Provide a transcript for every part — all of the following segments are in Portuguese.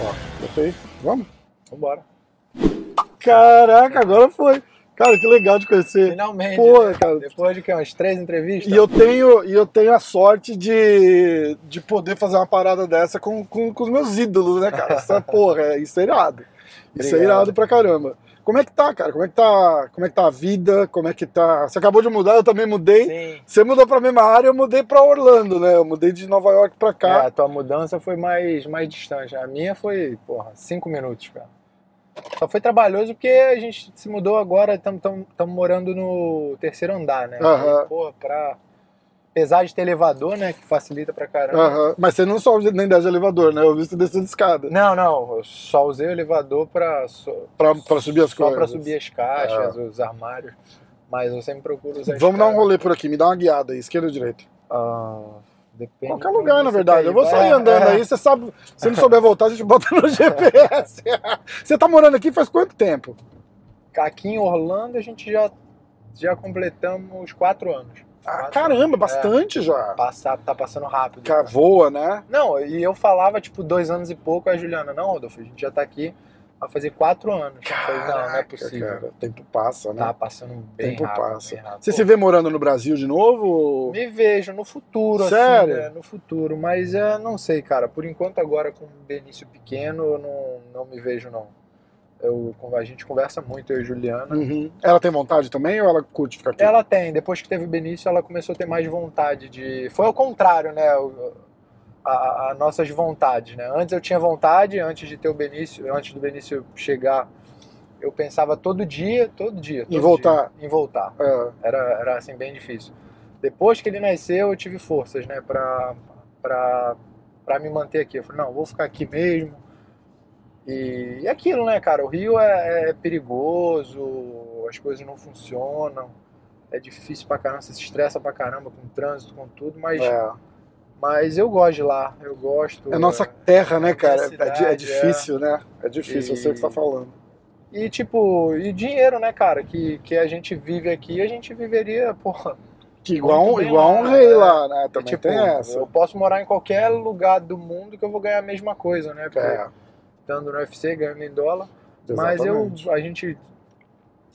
Ó, botei. Vamos? Vambora. Caraca, agora foi. Cara, que legal de conhecer. Finalmente. Pô, né? cara. Depois de que, umas três entrevistas? E eu tenho, e eu tenho a sorte de, de poder fazer uma parada dessa com, com, com os meus ídolos, né, cara? É, porra, é, isso é irado. Isso é Obrigado. irado pra caramba. Como é que tá, cara? Como é que tá, como é que tá a vida? Como é que tá? Você acabou de mudar, eu também mudei. Sim. Você mudou pra mesma área, eu mudei pra Orlando, né? Eu mudei de Nova York pra É, cá. a tua mudança foi mais, mais distante. A minha foi, porra, cinco minutos, cara. Só foi trabalhoso porque a gente se mudou agora, estamos morando no terceiro andar, né? E, porra, pra. Apesar de ter elevador, né? Que facilita pra caramba. Mas você não sobe nem desce de elevador, né? Eu vi você descendo de escada. Não, não, eu só usei o elevador pra, só, Pra, pra subir as só coisas. pra subir as caixas, os armários. Mas eu sempre procuro usar Vamos dar um rolê por aqui, me dá uma guiada aí, esquerda ou direita? Ah, depende. Qualquer lugar, na verdade. Eu vou ir. sair É, andando é. aí, você sabe. Se não souber voltar, a gente bota no GPS. Você tá morando aqui faz quanto tempo? Aqui em Orlando a gente já, já completamos quatro anos. Ah, caramba, bastante já. É, passar, tá passando rápido. Cara, voa, né? Não, e eu falava, tipo, dois anos e pouco, a Juliana, não, Rodolfo, a gente já tá aqui vai fazer quatro anos. Eu falei, não, não é Caraca, possível. Cara, o tempo passa, né? Tá passando bem tempo rápido, passa. bem rápido. Você Pô, se vê morando no Brasil de novo? ou- Me vejo no futuro, Sério? assim, né, no futuro, mas é, não sei, cara, por enquanto agora com o Benício pequeno, eu não, não me vejo, não. Eu, a gente conversa muito, eu e Juliana. Uhum. Ela tem vontade também ou ela curte ficar aqui? Ela tem, depois que teve o Benício, ela começou a ter mais vontade de. Foi ao contrário, né? A, a nossas vontades, né? Antes eu tinha vontade, antes de ter o Benício, antes do Benício chegar, eu pensava todo dia, todo dia. Em todo voltar. dia, em voltar. É. Era, era assim, bem difícil. Depois que ele nasceu, eu tive forças, né? Pra, pra, pra me manter aqui. Eu falei, não, vou ficar aqui mesmo. E, e aquilo, né, cara? O Rio é, é perigoso, as coisas não funcionam, é difícil pra caramba, você se estressa pra caramba com o trânsito, com tudo, mas, É. mas eu gosto de lá, eu gosto. É nossa terra, né, cara? É, cidade, é é. difícil, né? É difícil, eu sei o que você tá falando. E tipo, e dinheiro, né, cara? Que, que a gente vive aqui, a gente viveria, porra. Que igual, um, igual lá, um rei é. lá, né? E, Também tipo, tem essa. eu posso morar em qualquer lugar do mundo que eu vou ganhar a mesma coisa, né? Porque É, estando no UFC, ganhando em dólar. Mas eu, a gente,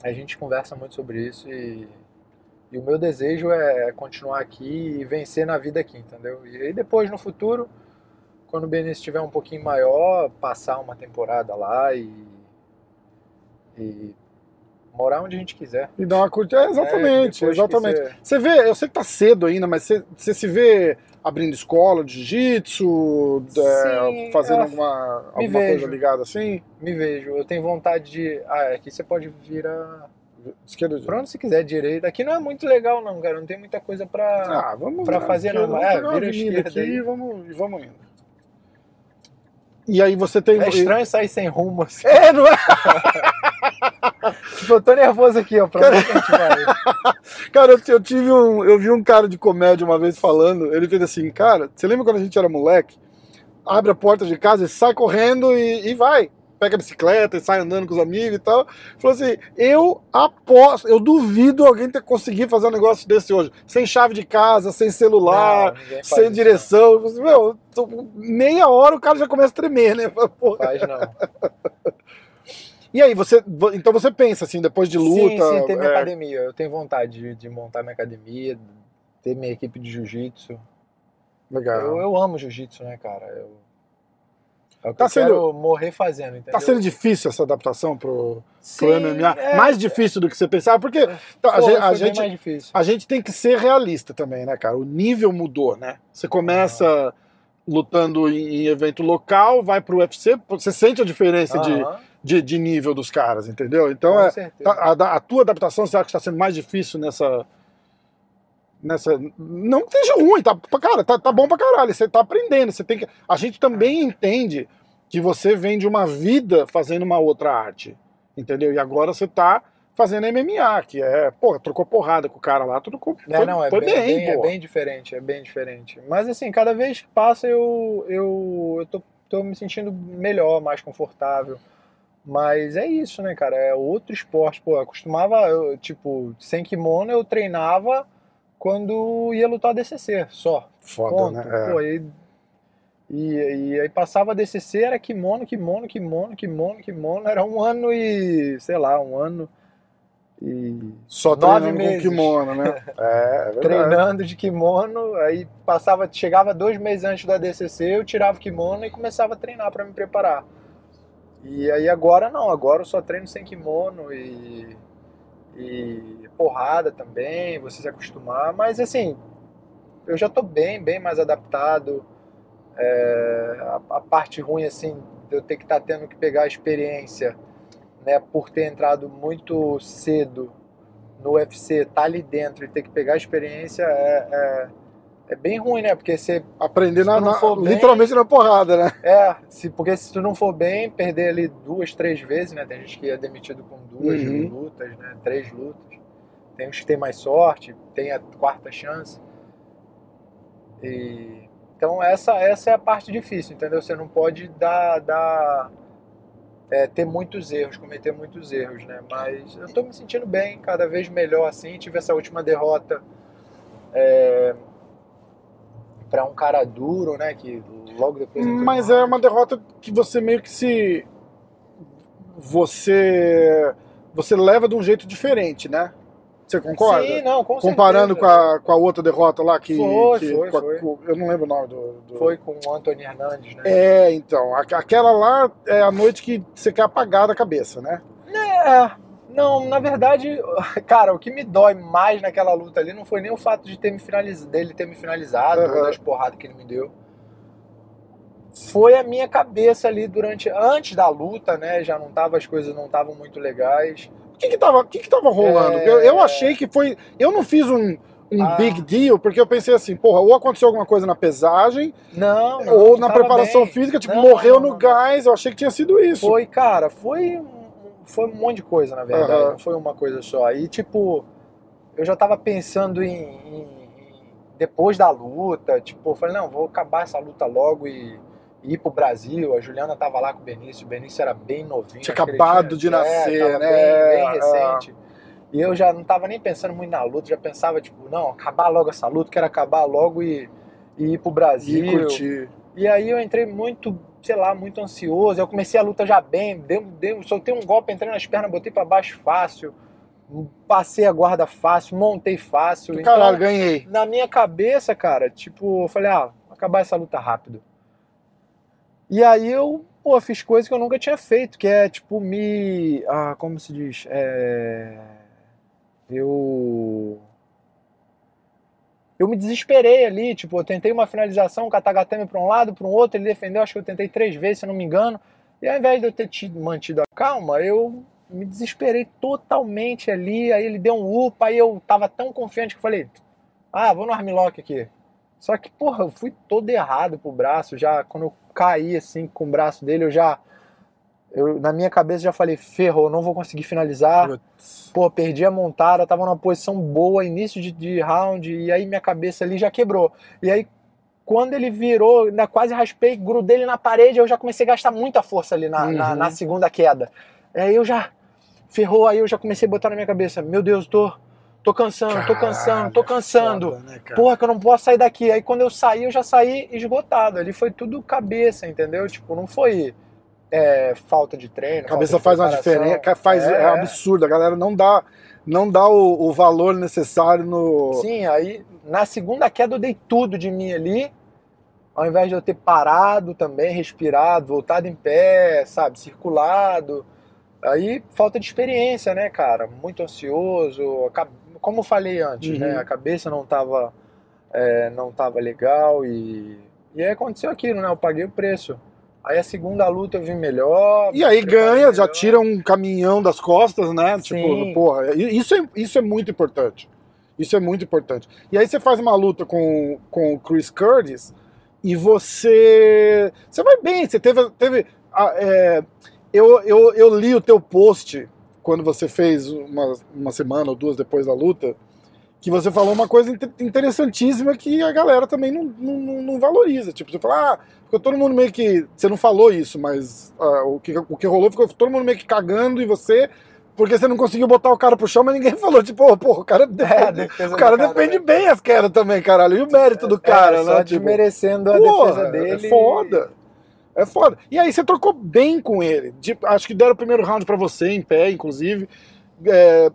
a gente conversa muito sobre isso e, e o meu desejo é continuar aqui e vencer na vida aqui, entendeu? E aí depois no futuro, quando o Benício estiver um pouquinho maior, passar uma temporada lá e, e morar onde a gente quiser. E dar uma curtida. É, exatamente, É, exatamente. você- Você vê, eu sei que tá cedo ainda, mas você, você se vê abrindo escola de jiu-jitsu, é, fazendo é, alguma, alguma vejo. coisa ligada assim? Me vejo, eu tenho vontade de. Ah, aqui você pode virar. Esquerda ou Pra onde você quiser, direita. Aqui não é muito legal, não, cara. Não tem muita coisa pra. Ah, vamos pra fazer esquerda, não, vamos é, uma vira esquerda aqui e vamos, vamos indo. E aí você tem. É estranho sair sem rumo assim. É, não é? Tipo, eu tô nervoso aqui, ó. Pra onde que a gente vai? Cara, eu, eu tive um. Eu vi um cara de comédia uma vez falando, ele fez assim, cara, você lembra quando a gente era moleque? Abre a porta de casa e sai correndo e, e vai. Pega a bicicleta e sai andando com os amigos e tal. Falou assim: eu aposto, eu duvido alguém ter conseguido fazer um negócio desse hoje. Sem chave de casa, sem celular, Não, sem direção. Assim, Meu, meia hora o cara já começa a tremer, né? Porra. Faz, não. E aí, você. Então você pensa assim, depois de luta. sim, sim, ter minha é, academia. Eu tenho vontade de, de montar minha academia, ter minha equipe de jiu-jitsu. legal. Eu, eu amo jiu-jitsu, né, cara? Eu, é o que Tá eu sendo- quero morrer fazendo, entendeu? Tá sendo difícil essa adaptação pro, Sim, pro MMA? é, mais difícil do que você pensava, porque tá, a, foi- gente, a, foi gente, a gente tem que ser realista também, né, cara? O nível mudou, né? Você começa lutando em, em evento local, vai pro UFC, você sente a diferença de, de, de nível dos caras, entendeu? Então, é, tá- a, a tua adaptação, você acha que está sendo mais difícil nessa. Nessa. Não que seja ruim, tá, cara, tá, tá bom pra caralho. Você tá aprendendo. Você tem que. A gente também entende que você vem de uma vida fazendo uma outra arte. Entendeu? E agora você tá fazendo MMA, que é, pô, trocou porrada com o cara lá, trocou. Não, foi, não, é foi bem, bem, é bem diferente, é bem diferente. Mas assim, cada vez que passa eu, eu, eu tô, tô me sentindo melhor, mais confortável. Mas é isso, né, cara? É outro esporte. Pô, eu costumava, eu, tipo, sem kimono eu treinava quando ia lutar DCC, só. Foda, Ponto. né? É. Pô, e, e, e aí passava DCC, era kimono, kimono, kimono, kimono, kimono. Era um ano e, sei lá, um ano e Só nove treinando com meses. kimono, né? É, é treinando de kimono. Aí passava, chegava dois meses antes da DCC, eu tirava o kimono e começava a treinar para me preparar. E aí agora não, agora eu só treino sem kimono e, e porrada também, você se acostumar. Mas assim, eu já tô bem, bem mais adaptado. É, a, a parte ruim assim, de eu ter que estar tendo que pegar a experiência, né, por ter entrado muito cedo no UFC, tá ali dentro e ter que pegar a experiência é, é, é bem ruim, né? Porque você Aprender Se na, na- bem- literalmente na porrada, né? é, se, porque se tu não for bem, perder ali duas, três vezes, né? Tem gente que é demitido com duas Uhum. lutas, né? Três lutas. Tem uns que tem mais sorte, tem a quarta chance. E então essa essa é a parte difícil, entendeu? Você não pode dar, dar é, ter muitos erros, cometer muitos erros, né? Mas eu tô me sentindo bem, cada vez melhor assim. Tive essa última derrota é, para um cara duro, né? Que logo depois. Mas é uma derrota que você meio que se. Você. Você leva de um jeito diferente, né? Você concorda? Sim, não, com Comparando com a, com a outra derrota lá que. Foi, que- foi, a- foi. eu não lembro o nome do. do- Foi com o Anthony Hernandes, né? É, então. Aquela lá é a noite que você quer apagar da cabeça, né? É, não, na verdade, cara, o que me dói mais naquela luta ali não foi nem o fato de ter me finaliz... dele ter me finalizado, Aham. ou das porradas que ele me deu. Foi a minha cabeça ali durante. Antes da luta, né? Já não tava, as coisas não estavam muito legais. O que que tava, que que tava rolando? É. Eu, eu achei que foi. Eu não fiz um, um Ah. big deal, porque eu pensei assim, porra, ou aconteceu alguma coisa na pesagem, Não, não. ou na preparação bem. física, tipo, Não, morreu não, no gás. Eu achei que tinha sido isso. Foi, cara, foi, um- foi um monte de coisa, na verdade. Aham. Não foi uma coisa só. E, tipo, eu já tava pensando em, em- em- depois da luta, tipo, eu falei, não, vou acabar essa luta logo e, e ir pro Brasil. A Juliana tava lá com o Benício, o Benício era bem novinho. Tinha acabado de é, nascer, tava né? Bem, bem É. recente. E eu já não tava nem pensando muito na luta, já pensava, tipo, não, acabar logo essa luta, quero acabar logo e, e ir pro Brasil. E curtir. E aí eu entrei muito, sei lá, muito ansioso. Eu comecei a luta já bem, deu, deu, soltei um golpe, entrei nas pernas, botei pra baixo fácil, passei a guarda fácil, montei fácil. Então, Caralho, ganhei. na minha cabeça, cara, tipo, eu falei, ah, vou acabar essa luta rápido. E aí eu, pô, fiz coisas que eu nunca tinha feito, que é tipo me. Ah, como se diz? É. Eu. Eu me desesperei ali, tipo, eu tentei uma finalização, o Katagatame para um lado, para um outro, ele defendeu, acho que eu tentei três vezes, se eu não me engano. E ao invés de eu ter tido, mantido a calma, eu me desesperei totalmente ali, aí ele deu um upa, aí eu tava tão confiante que eu falei, ah, vou no armlock aqui. Só que, porra, eu fui todo errado pro braço, já quando eu caí assim com o braço dele, eu já eu, na minha cabeça já falei, ferrou, não vou conseguir finalizar. Putz. Pô, perdi a montada, tava numa posição boa, início de, de round, e aí minha cabeça ali já quebrou. E aí, quando ele virou, ainda quase raspei, grudei ele na parede, eu já comecei a gastar muita força ali na, na, Uhum. na segunda queda. Aí eu já, ferrou, aí eu já comecei a botar na minha cabeça, meu Deus, tô, tô cansando, tô cansando, tô Caralho, cansando. foda, né? Porra, que eu não posso sair daqui. Aí quando eu saí, eu já saí esgotado. Ali foi tudo cabeça, entendeu? Tipo, não foi é, falta de treino. A cabeça faz uma diferença, faz, é, É. absurdo. A galera não dá, não dá o, o valor necessário no. Sim, aí na segunda queda eu dei tudo de mim ali. Ao invés de eu ter parado também, respirado, voltado em pé, sabe, circulado. Aí falta de experiência, né, cara? Muito ansioso. Como eu falei antes, Uhum. né? A cabeça não tava, é, não tava legal e. E aí aconteceu aquilo, né? Eu paguei o preço. Aí a segunda luta eu vim melhor. E aí ganha, já melhor. tira um caminhão das costas, né? Sim. Tipo, porra, isso é, isso é muito importante. Isso é muito importante. E aí você faz uma luta com, com o Chris Curtis e você. Você vai bem, você teve. teve é, eu, eu, eu li o teu post quando você fez uma, uma semana ou duas depois da luta. Que você falou uma coisa inter- interessantíssima que a galera também não, não, não- valoriza. Tipo, você fala, ah, ficou todo mundo meio que. Você não falou isso, mas ah, o, que, o que rolou ficou todo mundo meio que cagando e você. Porque você não conseguiu botar o cara pro chão, mas ninguém falou, tipo, ô, porra, o cara É, defende, defesa o cara defende né? bem as quedas também, caralho. E o mérito do cara, é, só né? Tipo, desmerecendo a porra, defesa dele. É foda. É foda. E aí você trocou bem com ele. Tipo, acho que deram o primeiro round pra você, em pé, inclusive. É,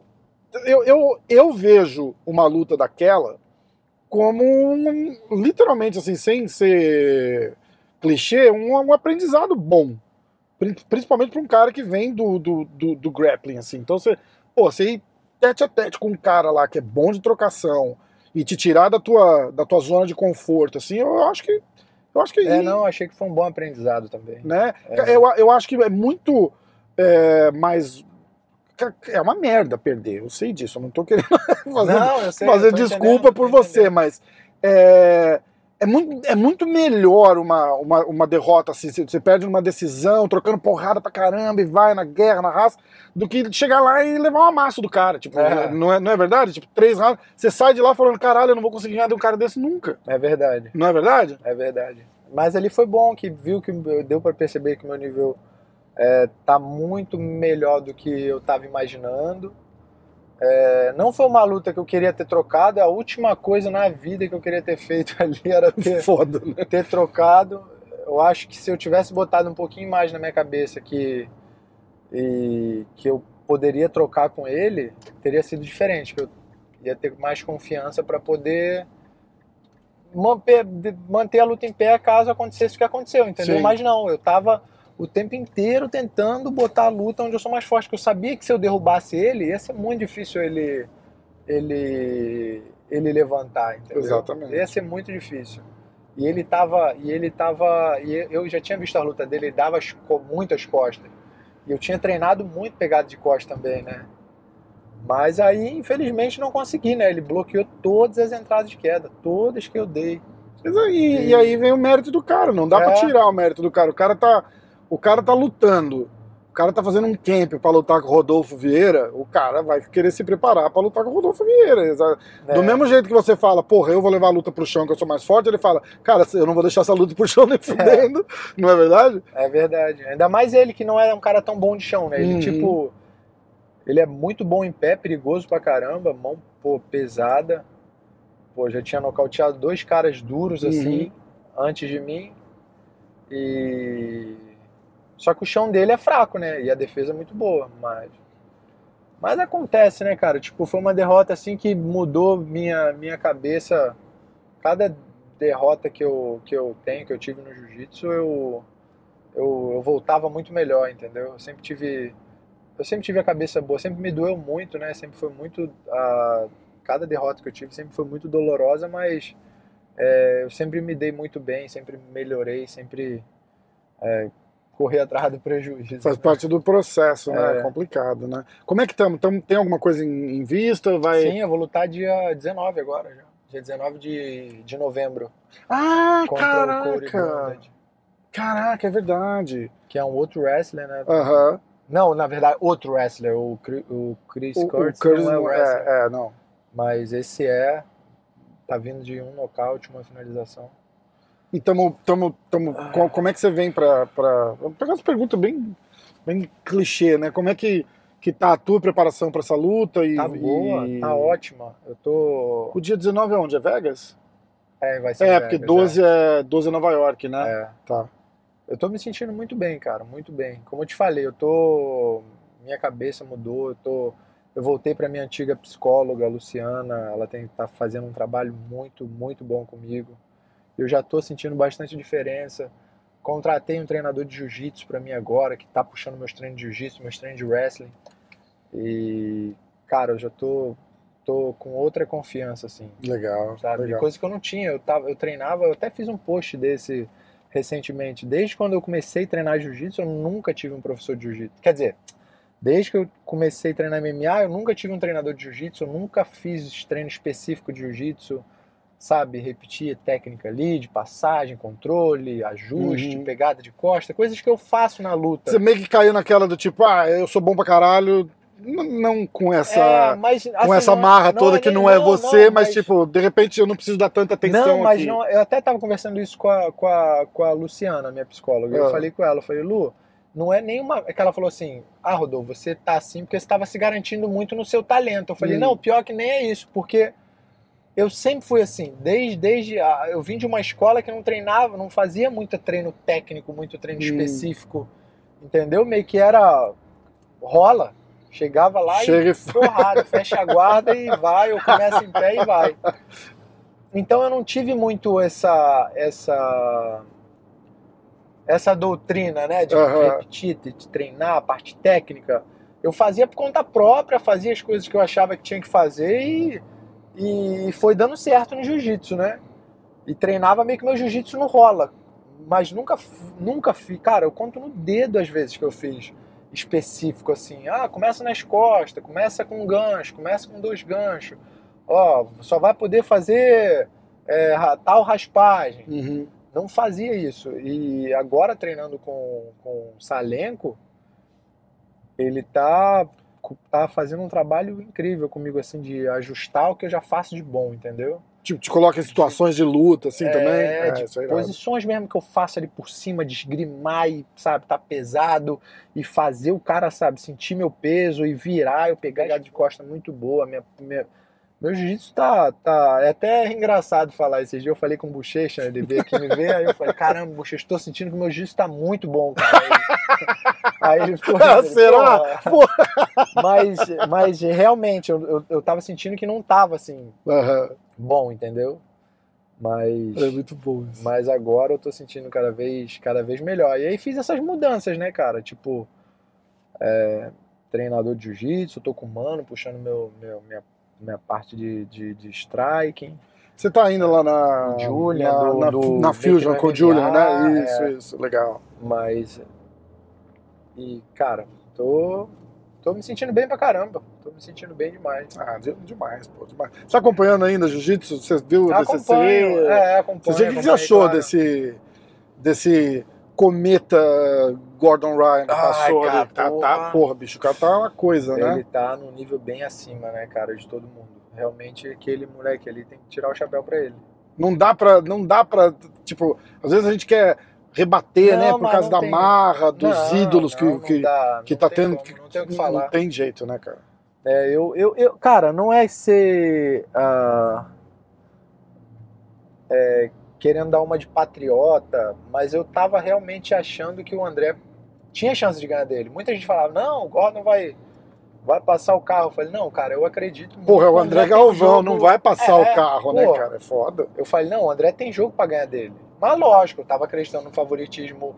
eu, eu, eu vejo uma luta daquela como um, literalmente, assim, sem ser clichê, um, um aprendizado bom. Pri- Principalmente pra um cara que vem do, do, do, do grappling, assim. Então você, pô, você ir tete a tete com um cara lá que é bom de trocação e te tirar da tua, da tua zona de conforto, assim, eu acho que. Eu acho que É, não, achei que foi um bom aprendizado também. né? É. Eu, eu acho que é muito é, mais. É uma merda perder, eu sei disso, eu não tô querendo fazer, Não, sei, fazer desculpa por você, mas é, é, muito, é muito melhor uma, uma, uma derrota assim, você- perde numa decisão, trocando porrada pra caramba e vai na guerra, na raça, do que chegar lá e levar um amasso do cara. Tipo, É. Não, é, não é verdade? Tipo, três rounds, você sai de lá falando, caralho, eu não vou conseguir ganhar de um cara desse nunca. É verdade, Não é verdade? é verdade. Mas ali foi bom, que viu que deu pra perceber que o meu nível é, tá muito melhor do que eu tava imaginando. É, não foi uma luta que eu queria ter trocado, a última coisa na vida que eu queria ter feito ali era ter, Foda, né? ter trocado. Eu acho que se eu tivesse botado um pouquinho mais na minha cabeça que, e, que eu poderia trocar com ele, teria sido diferente. Que eu ia ter mais confiança para poder manter, manter a luta em pé caso acontecesse o que aconteceu, entendeu? Sim. Mas não, eu tava o tempo inteiro tentando botar a luta onde eu sou mais forte, que eu sabia que se eu derrubasse ele, ia ser muito difícil ele ele ele levantar, entendeu? Exatamente. Ia ser muito difícil. E ele tava, e ele tava, e eu já tinha visto a luta dele, ele dava muitas costas. E eu tinha treinado muito pegado de costas também, né? Mas aí, infelizmente, não consegui, né? Ele bloqueou todas as entradas de queda, todas que eu dei. Aí- E, aí vem o mérito do cara, não dá É. pra tirar o mérito do cara. O cara tá, o cara tá lutando, o cara tá fazendo um camp pra lutar com o Rodolfo Vieira, o cara vai querer se preparar pra lutar com o Rodolfo Vieira. exa- Do mesmo jeito que você fala, porra, eu vou levar a luta pro chão que eu sou mais forte, ele fala, cara, eu não vou deixar essa luta pro chão nem fudendo, não é verdade? É verdade. Ainda mais ele que não é um cara tão bom de chão, né? Ele, Uhum. tipo, ele é muito bom em pé, perigoso pra caramba, mão, pô, pesada. Pô, já tinha nocauteado dois caras duros, Uhum. assim, antes de mim. E... Só que o chão dele é fraco, né? E a defesa é muito boa, mas... Mas acontece, né, cara? Tipo, foi uma derrota, assim, que mudou minha, minha cabeça. Cada derrota que eu, que eu tenho, que eu tive no jiu-jitsu, eu, eu, eu voltava muito melhor, entendeu? Eu sempre tive eu sempre tive a cabeça boa, sempre me doeu muito, né? Sempre foi muito a cada derrota que eu tive sempre foi muito dolorosa, mas é, eu sempre me dei muito bem, sempre melhorei, sempre é, corri atrás do prejuízo. Faz parte do processo, né? É É. complicado, né? Como é que estamos? Tem alguma coisa em, em vista? Vai... Sim, eu vou lutar dia 19 agora já. Dia 19 de, de novembro. Ah, caraca! Caraca, é verdade. que é um outro wrestler, né? Aham. Não, na verdade, outro wrestler. O, o Chris O, o Curtis Curtis não é não- wrestler. é, é, não. Mas esse é. Tá vindo de um nocaute, uma finalização. E tamo, tamo, tamo, Ah. co- como é que você vem pra. pra... Vou pegar umas perguntas bem, bem clichê, né? Como é que, que tá a tua preparação pra essa luta? E, Tá boa, e- tá ótima. Eu tô. O dia 19 é onde? É Vegas? É, vai ser. É, em porque Vegas, 12 é, 12 é Nova York, né? É. Tá. Eu tô me sentindo muito bem, cara, muito bem. Como eu te falei, eu tô. Minha cabeça mudou, eu tô. Eu voltei pra minha antiga psicóloga, a Luciana, ela tem, tá fazendo um trabalho muito, muito bom comigo. Eu já tô sentindo bastante diferença. Contratei um treinador de jiu-jitsu pra mim agora, que tá puxando meus treinos de jiu-jitsu, meus treinos de wrestling. E, cara, eu já tô, tô com outra confiança, assim Legal. sabe? legal. Coisa que eu não tinha. Eu, tava, eu treinava, eu até fiz um post desse recentemente. Desde quando eu comecei a treinar jiu-jitsu, eu nunca tive um professor de jiu-jitsu. Quer dizer, desde que eu comecei a treinar MMA, eu nunca tive um treinador de jiu-jitsu, eu nunca fiz treino específico de jiu-jitsu, sabe? Repetir técnica ali, de passagem, controle, ajuste, Uhum. pegada de costa, coisas que eu faço na luta. Você meio que caiu naquela do tipo, ah, eu sou bom pra caralho, não com essa. É, mas, com assim, essa não- marra não toda é que não é você, mas, tipo, de repente eu não preciso dar tanta atenção Não, mas aqui. não, eu até tava conversando isso com a, com a, com a Luciana, minha psicóloga. Eu Ah. falei com ela, eu falei, Lu, não é nenhuma. É que ela falou assim: ah, Rodolfo, você tá assim porque você estava se garantindo muito no seu talento. Eu falei, Hum. não, pior que nem é isso, porque eu sempre fui assim, desde, desde a- eu vim de uma escola que não treinava, não fazia muito treino técnico, muito treino Hum. específico, entendeu? Meio que era rola. Chegava lá Chega e porrada, fecha a guarda e vai, ou começa em pé e vai. Então eu não tive muito essa essa essa doutrina, né, de Aham. repetir, de treinar a parte técnica. Eu fazia por conta própria, fazia as coisas que eu achava que tinha que fazer e, e foi dando certo no jiu-jitsu, né? E treinava meio que meu jiu-jitsu não rola, mas nunca nunca fiz, cara, eu conto no dedo as vezes que eu fiz específico assim. Ah, começa nas costas, começa com um gancho, começa com dois ganchos. Ó, só vai poder fazer é, tal raspagem. Uhum. Não fazia isso. E agora treinando com, com o Salenco, ele tá, tá fazendo um trabalho incrível comigo, assim, de ajustar o que eu já faço de bom, entendeu? Tipo, te coloca em situações de luta, assim, É, também. de isso é. Posições mesmo que eu faço ali por cima, de esgrimar e, sabe, tá pesado e fazer o cara, sabe, sentir meu peso e virar, eu pegar de costa muito boa. Minha, minha- meu jiu-jitsu tá, tá. É até engraçado falar. Esses dias eu falei com o Bochecha, ele veio aqui me ver, aí eu falei: caramba, Bochecha, tô sentindo que meu jiu-jitsu tá muito bom, cara. Aí, ele ficou. Ah, será? "Porra." Mas, mas realmente, eu, eu, eu tava sentindo que não tava assim, Aham. bom, entendeu? Mas. É muito bom isso. Mas agora eu tô sentindo cada vez, cada vez melhor. E aí fiz essas mudanças, né, cara? Tipo, é, treinador de jiu-jitsu, tô com o mano puxando meu, meu- minha, minha parte de, de, de striking. Você tá ainda lá na. O Julian, na, do- na, do- na Fusion com o Julian, né? Isso, é. isso, legal. Mas. E, cara, tô. Tô me sentindo bem pra caramba. Tô me sentindo bem demais. Ah, de- demais, pô, demais. Você tá acompanhando ainda Jiu-Jitsu? Você viu o DCC? É, acompanho. Você o que você achou claro. desse, desse cometa Gordon Ryan que passou cara, ali? Tá, tá, porra. bicho, o cara tá uma coisa, né? Ele tá num nível bem acima, né, cara, de todo mundo. Realmente, aquele moleque ali tem que tirar o chapéu pra ele. Não dá pra, não dá pra, tipo, às vezes a gente quer rebater, Não, né, por causa não da tem- marra, dos Não, ídolos não, que, não que, dá, que não tá tendo. como, não tem o que não falar. tem jeito, né, cara? É, eu, eu, eu, cara, não é ser ah, é, querendo dar uma de patriota, mas eu tava realmente achando que o André tinha chance de ganhar dele. Muita gente falava, não, o Gordon vai, vai passar o carro. Eu falei, não, cara, eu acredito muito. Porra, é que o André um Galvão, jogo- não vai passar É, o carro, né, cara? É foda. Eu falei, não, o André tem jogo pra ganhar dele. Mas lógico, eu tava acreditando no favoritismo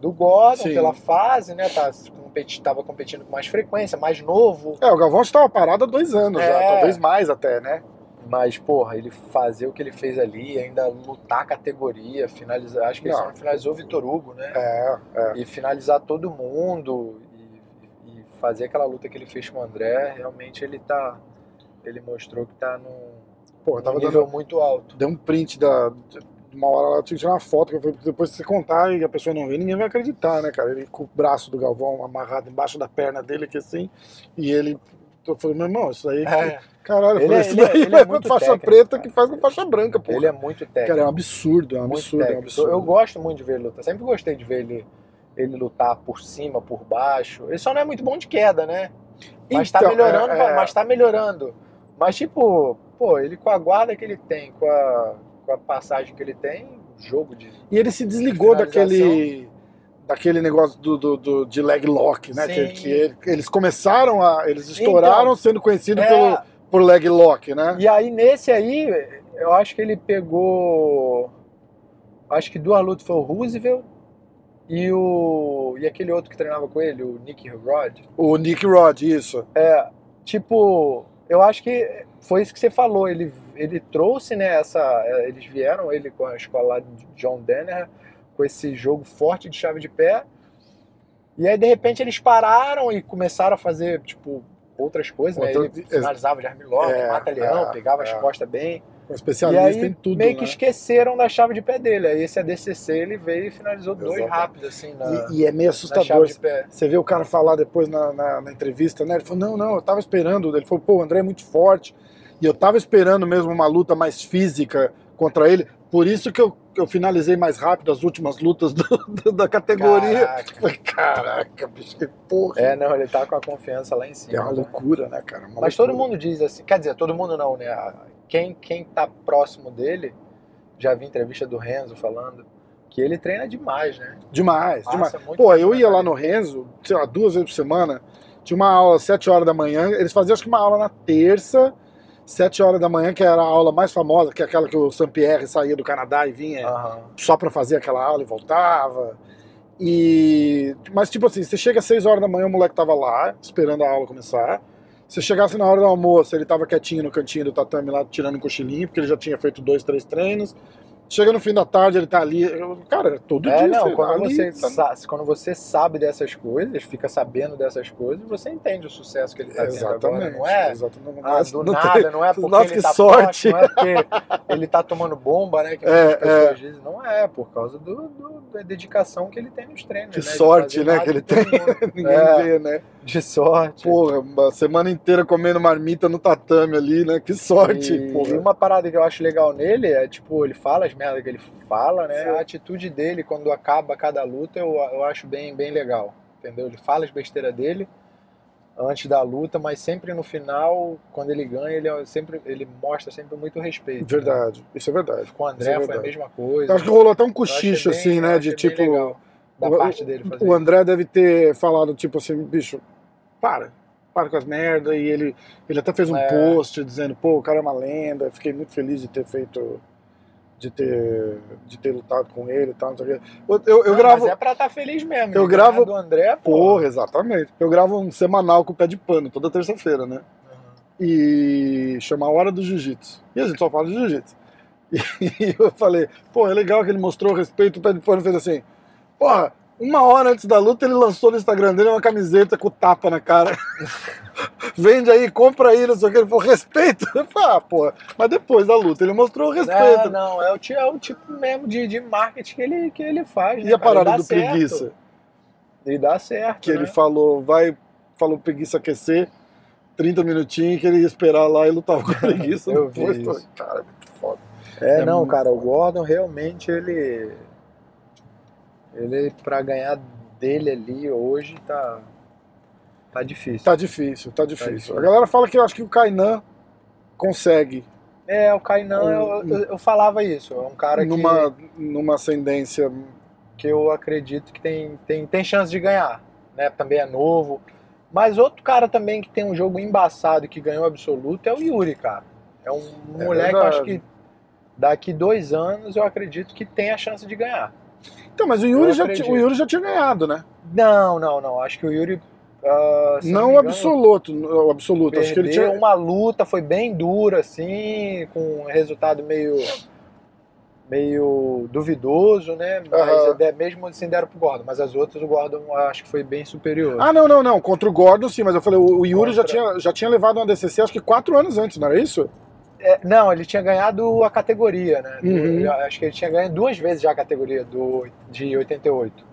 do Gordon Sim. pela fase, né? Tá, competi, tava competindo com mais frequência, mais novo. É, o Galvão estava parado há dois anos já, É. talvez mais até, né? Mas, porra, ele fazer o que ele fez ali, ainda lutar a categoria, finalizar. Acho que ele só finalizou o Vitor Hugo, né? É, é. E finalizar todo mundo e, e fazer aquela luta que ele fez com o André, realmente ele tá. Ele mostrou que tá num, Pô, num nível dando. muito alto. Deu um print da. De Uma hora lá, eu tinha que tirar uma foto, que eu falei, depois que você contar e a pessoa não ver, ninguém vai acreditar, né, cara? Ele com o braço do Galvão amarrado embaixo da perna dele aqui assim, e ele. Eu falei, meu irmão, isso aí. É, Caralho, eu Ele falei, é- isso ele é- daí ele é muito faixa técnico, preta cara. que faz com faixa branca, pô. ele é muito técnico. Cara, é um absurdo, é um absurdo, é um absurdo. Eu gosto muito de ver ele lutar. Sempre gostei de ver ele, ele lutar por cima, por baixo. Ele só não é muito bom de queda, né? Mas tá Então, melhorando, é, é. mas tá melhorando. Mas tipo, pô, ele com a guarda que ele tem, com a, com a passagem que ele tem, jogo de. E ele se desligou Finalização. daquele daquele negócio do, do- do- de leg lock, né? Que, que ele- eles começaram a. Eles estouraram Então, sendo conhecidos É, pelo, por leg lock, né? E aí nesse aí, eu acho que ele pegou. Acho que duas lutas foi o Roosevelt e o. E aquele outro que treinava com ele, o Nick Rod. O Nick Rod, isso. É, tipo, eu acho que foi isso que você falou. Ele, ele trouxe, né, essa. é, Eles vieram, ele com a escola lá de John Denner, com esse jogo forte de chave de pé. E aí, de repente, eles pararam e começaram a fazer, tipo, outras coisas, né? Ele finalizava de armlock, É, mata-leão, é, pegava as é. costas bem. Um E especialista aí em tudo, meio né? que esqueceram da chave de pé dele. Aí esse ADCC ele veio e finalizou dois Exatamente. rápido, assim, na, E, e é meio assustador. Você vê o cara falar depois na, na, na entrevista, né? Ele falou, não, não, eu tava esperando. Ele falou, pô, o André é muito forte. E eu tava esperando mesmo uma luta mais física contra ele. Por isso que eu, eu finalizei mais rápido as últimas lutas do- do- da categoria. Caraca. Caraca, bicho, que porra. É, não, ele tá com a confiança lá em cima. É uma né? loucura, né, cara? Uma Mas todo loucura. mundo diz assim, quer dizer, todo mundo não, né? Quem, quem tá próximo dele, já vi entrevista do Renzo falando, que ele treina demais, né? Demais, Passa demais. Pô, eu ia lá no Renzo, sei lá, duas vezes por semana. Tinha uma aula às 7 horas da manhã. Eles faziam acho que uma aula na terça, 7 horas da manhã, que era a aula mais famosa, que é aquela que o Saint-Pierre saía do Canadá e vinha Aham. só pra fazer aquela aula e voltava. E mas tipo assim, você chega às 6 horas da manhã, o moleque tava lá, esperando a aula começar. Se chegasse na hora do almoço, ele tava quietinho no cantinho do tatame lá, tirando um cochilinho, porque ele já tinha feito dois, três treinos. Chega no fim da tarde, ele tá ali. Cara, todo É, dia. não, quando, tá ali, você tá- quando você sabe dessas coisas, fica sabendo dessas coisas, você entende o sucesso que ele tá tendo Exatamente. agora, não é? exatamente. Ah, do não nada, tem- não é porque Nossa, ele que tá sorte. forte, não é porque ele tá tomando bomba, né? Que É, pessoas é. dizem. Não é, por causa do, do- da dedicação que ele tem nos treinos. Que né? De sorte, né, que ele de tem. Ninguém É. vê, né? De sorte. Porra, uma semana inteira comendo marmita no tatame ali, né? Que sorte, E, porra. e uma parada que eu acho legal nele é, tipo, ele fala as merdas que ele fala, né? Sim. A atitude dele quando acaba cada luta eu, eu acho bem, bem legal, entendeu? Ele fala as besteiras dele antes da luta, mas sempre no final, quando ele ganha, ele é sempre ele mostra sempre muito respeito. né? Verdade, isso é verdade. Com o Isso é André foi a mesma coisa. Acho que rolou até um cochicho, bem- assim, né? De tipo. legal da o- parte dele fazer O André deve ter falado, tipo assim, bicho, para. Para com as merdas. E ele, ele até fez um É. post dizendo, pô, o cara é uma lenda. Fiquei muito feliz de ter feito. De ter, de ter lutado com ele e tal. não sei o quê. Eu, eu, eu Não, gravo. Mas é pra estar feliz mesmo. eu Ele gravo- do André, pô. Porra, exatamente. Eu gravo um semanal com o pé de pano, toda terça-feira, né? E chama a Hora do Jiu-Jitsu. E a gente só fala de Jiu-Jitsu. E eu falei, pô, é legal que ele mostrou respeito, o pé de pano fez assim, porra, uma hora antes da luta ele lançou no Instagram dele uma camiseta com tapa na cara. Vende aí, compra aí, não sei o que. Ele falou, respeito. Eu falei, ah, porra. Mas depois da luta ele mostrou É, respeito. não, é o, ti- é o tipo mesmo de, de marketing que ele, que ele faz. e né, a cara? parada do certo. preguiça? E dá certo. Que né? ele falou, vai, falou preguiça aquecer, 30 minutinhos, que ele ia esperar lá e lutava com preguiça Eu vi depois. isso. Falei, Cara, é muito foda. É, É não, muito cara, o. Gordon realmente ele. Ele, pra ganhar dele ali hoje, tá. Tá difícil. Tá difícil, tá difícil. difícil. A galera fala que eu acho que o Kainan consegue É, o Kainan, Um- eu, eu, eu falava isso. É um cara numa, numa ascendência. que, que eu acredito que tem, tem, tem chance de ganhar. Né? Também é novo. Mas outro cara também que tem um jogo embaçado e que ganhou absoluto é o Yuri, cara. É um É moleque que eu acho que daqui dois anos eu acredito que tem a chance de ganhar. Então, mas o Yuri, já, o Yuri já tinha ganhado, né? Não, não, não. Acho que o Yuri. se Não o engano, absoluto, o absoluto. Acho que ele tinha. uma luta, foi bem dura, assim, com um resultado meio meio duvidoso, né? Mas até mesmo assim deram pro Gordon. Mas as outras o Gordon acho que foi bem superior. Ah, não, não, não. Contra o Gordon, sim, mas eu falei, o, o Yuri já, Contra- tinha, já tinha levado uma DCC acho que quatro anos antes, não era isso? É, não, ele tinha ganhado a categoria, né? Uhum. ele- acho que ele tinha ganho duas vezes já a categoria do, de 88.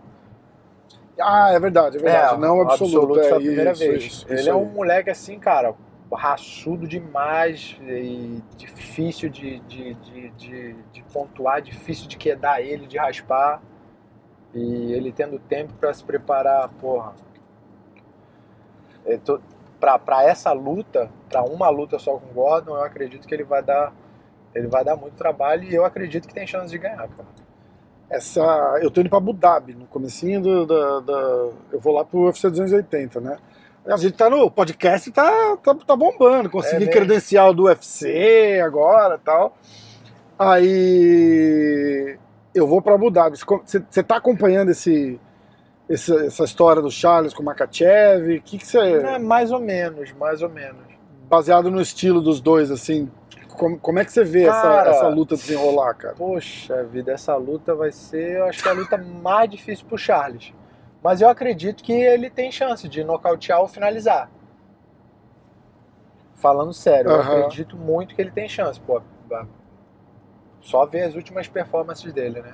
Ah, é verdade, é verdade. É, não o absoluto. é foi a primeira isso, vez. isso, ele isso é um aí. moleque assim, cara, raçudo demais e difícil de, de, de, de, de pontuar, difícil de quedar ele, de raspar. E ele tendo tempo pra se preparar, porra. Eu tô- Pra, pra essa luta, pra uma luta só com o Gordon, eu acredito que ele vai dar. Ele vai dar muito trabalho e eu acredito que tem chance de ganhar, cara. Essa, eu tô indo pra Abu Dhabi, no comecinho do, da, da- Eu vou lá pro UFC 280, né? A gente tá no podcast, tá, tá, tá bombando. Consegui É, credencial do UFC agora tal. Aí eu vou pra Abu Dhabi. Você tá acompanhando esse, esse- essa história do Charles com o Makachev? O que, que você. É, mais ou menos, mais ou menos. Baseado no estilo dos dois, assim. Como, como é que você vê essa, Cara, essa luta desenrolar, cara? Poxa vida, essa luta vai ser, eu acho que a luta mais difícil pro Charles. Mas eu acredito que ele tem chance de nocautear ou finalizar. Falando sério, eu Aham. acredito muito que ele tem chance. Pô, só ver as últimas performances dele, né?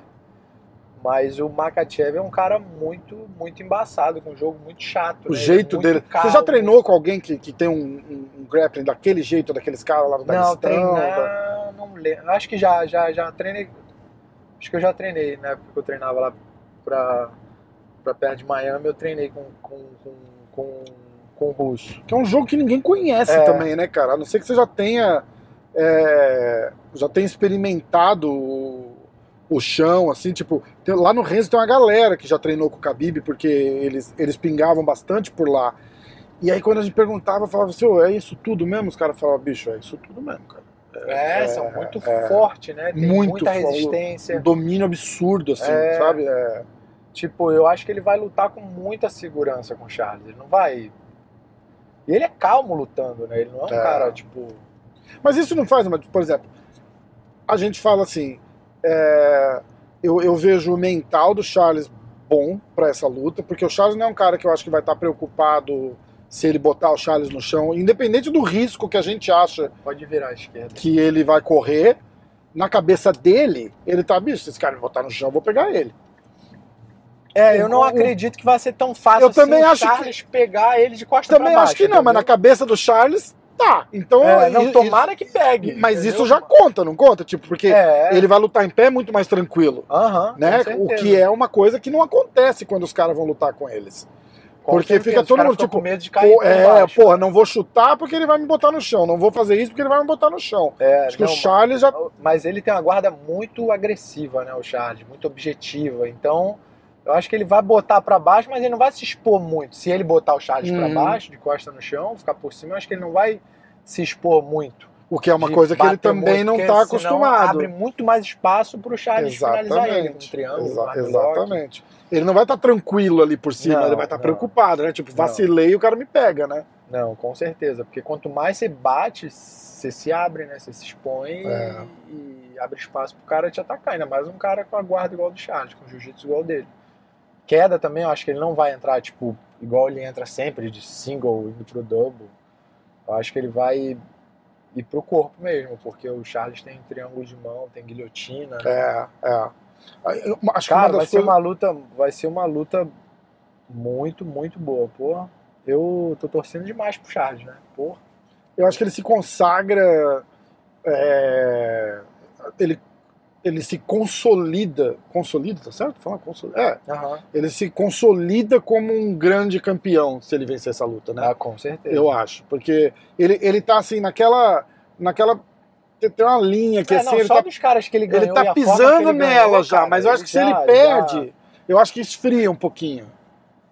Mas o Makachev é um cara muito, muito embaçado, com um jogo muito chato. O né? jeito Muito dele. calmo. Você já treinou com alguém que, que tem um, um, um grappling daquele jeito, daqueles caras lá do Não, Daguestão? da- treinar, não lembro. Acho que já, já, já treinei. Acho que eu já treinei, na época que eu treinava lá pra, pra perto de Miami, eu treinei com, com, com, com, com o russo. Que é um jogo que ninguém conhece É. também, né, cara? A não ser que você já tenha. é, já tenha experimentado o, chão, assim, tipo. tem- lá no Renzo tem uma galera que já treinou com o Khabib, porque eles, eles pingavam bastante por lá. E aí quando a gente perguntava, falava assim, "Ô, é isso tudo mesmo? Os caras falavam, bicho, é isso tudo mesmo, cara. É, é, são muito é. fortes, né? Tem Muito muita fo- Um resistência. domínio absurdo, assim, É. sabe? É. Tipo, eu acho que ele vai lutar com muita segurança com o Charles. Ele não vai. E ele é calmo lutando, né? Ele não é um É. cara, tipo. Mas isso não faz, mas, por exemplo, a gente fala assim, é, eu, eu vejo o mental do Charles bom pra essa luta, porque o Charles não é um cara que eu acho que vai estar preocupado se ele botar o Charles no chão, independente do risco que a gente acha Pode virar à esquerda. que ele vai correr, na cabeça dele, ele tá, bicho, se esse cara me botar no chão, eu vou pegar ele. É, eu não O- acredito que vai ser tão fácil Eu assim também o acho Charles pegar ele de costa Também pra baixo. acho que não, mas na cabeça do Charles, tá. Então, É, não, i- tomara que pegue. isso- mas entendeu? isso já conta, não conta? Tipo, porque É. ele vai lutar em pé muito mais tranquilo. Né? O que é uma coisa que não acontece quando os caras vão lutar com eles. Com porque certeza, fica todo mundo, tipo, com medo de cair Pô, é, baixo. porra, não vou chutar porque ele vai me botar no chão. Não vou fazer isso porque ele vai me botar no chão. É, Acho que não, o Charles já. Mas ele tem uma guarda muito agressiva, né? O Charles, muito objetiva. Então, eu acho que ele vai botar pra baixo, mas ele não vai se expor muito. Se ele botar o Charles pra Uhum. baixo, de costa no chão, ficar por cima, eu acho que ele não vai se expor muito. O que é uma coisa que ele também muito, não tá senão acostumado. Abre muito mais espaço pro Charles finalizar ele Exatamente. triângulo, Exa- exatamente. Ele não vai estar tranquilo ali por cima, Não, ele vai estar não. preocupado, né? Tipo, vacilei e o cara me pega, né? Não, com certeza. Porque quanto mais você bate, você se abre, né? Você se expõe É. e, e abre espaço pro cara te atacar. Ainda mais um cara com a guarda igual do Charles, com jiu-jitsu igual dele. Queda também, eu acho que ele não vai entrar, tipo, igual ele entra sempre, de single indo pro double. Eu acho que ele vai ir pro corpo mesmo, porque o Charles tem triângulo de mão, tem guilhotina. É, é. Eu Acho que Cara, vai das ser coisas. uma luta, vai ser uma luta muito, muito boa. Pô, eu tô torcendo demais pro Charles, né? Pô, Eu acho que ele se consagra. é, ele, ele se consolida. Consolida, tá certo? Fala consolida. É, aham. ele se consolida como um grande campeão se ele vencer essa luta, né? Ah, com certeza. Eu acho. Porque ele, ele tá assim, naquela. naquela tem uma linha que É, assim, não, ele só tá, dos caras que ele ganhou ele tá pisando ele nela ganhou, já, cara, mas eu acho que se ele já- perde, eu acho que esfria um pouquinho.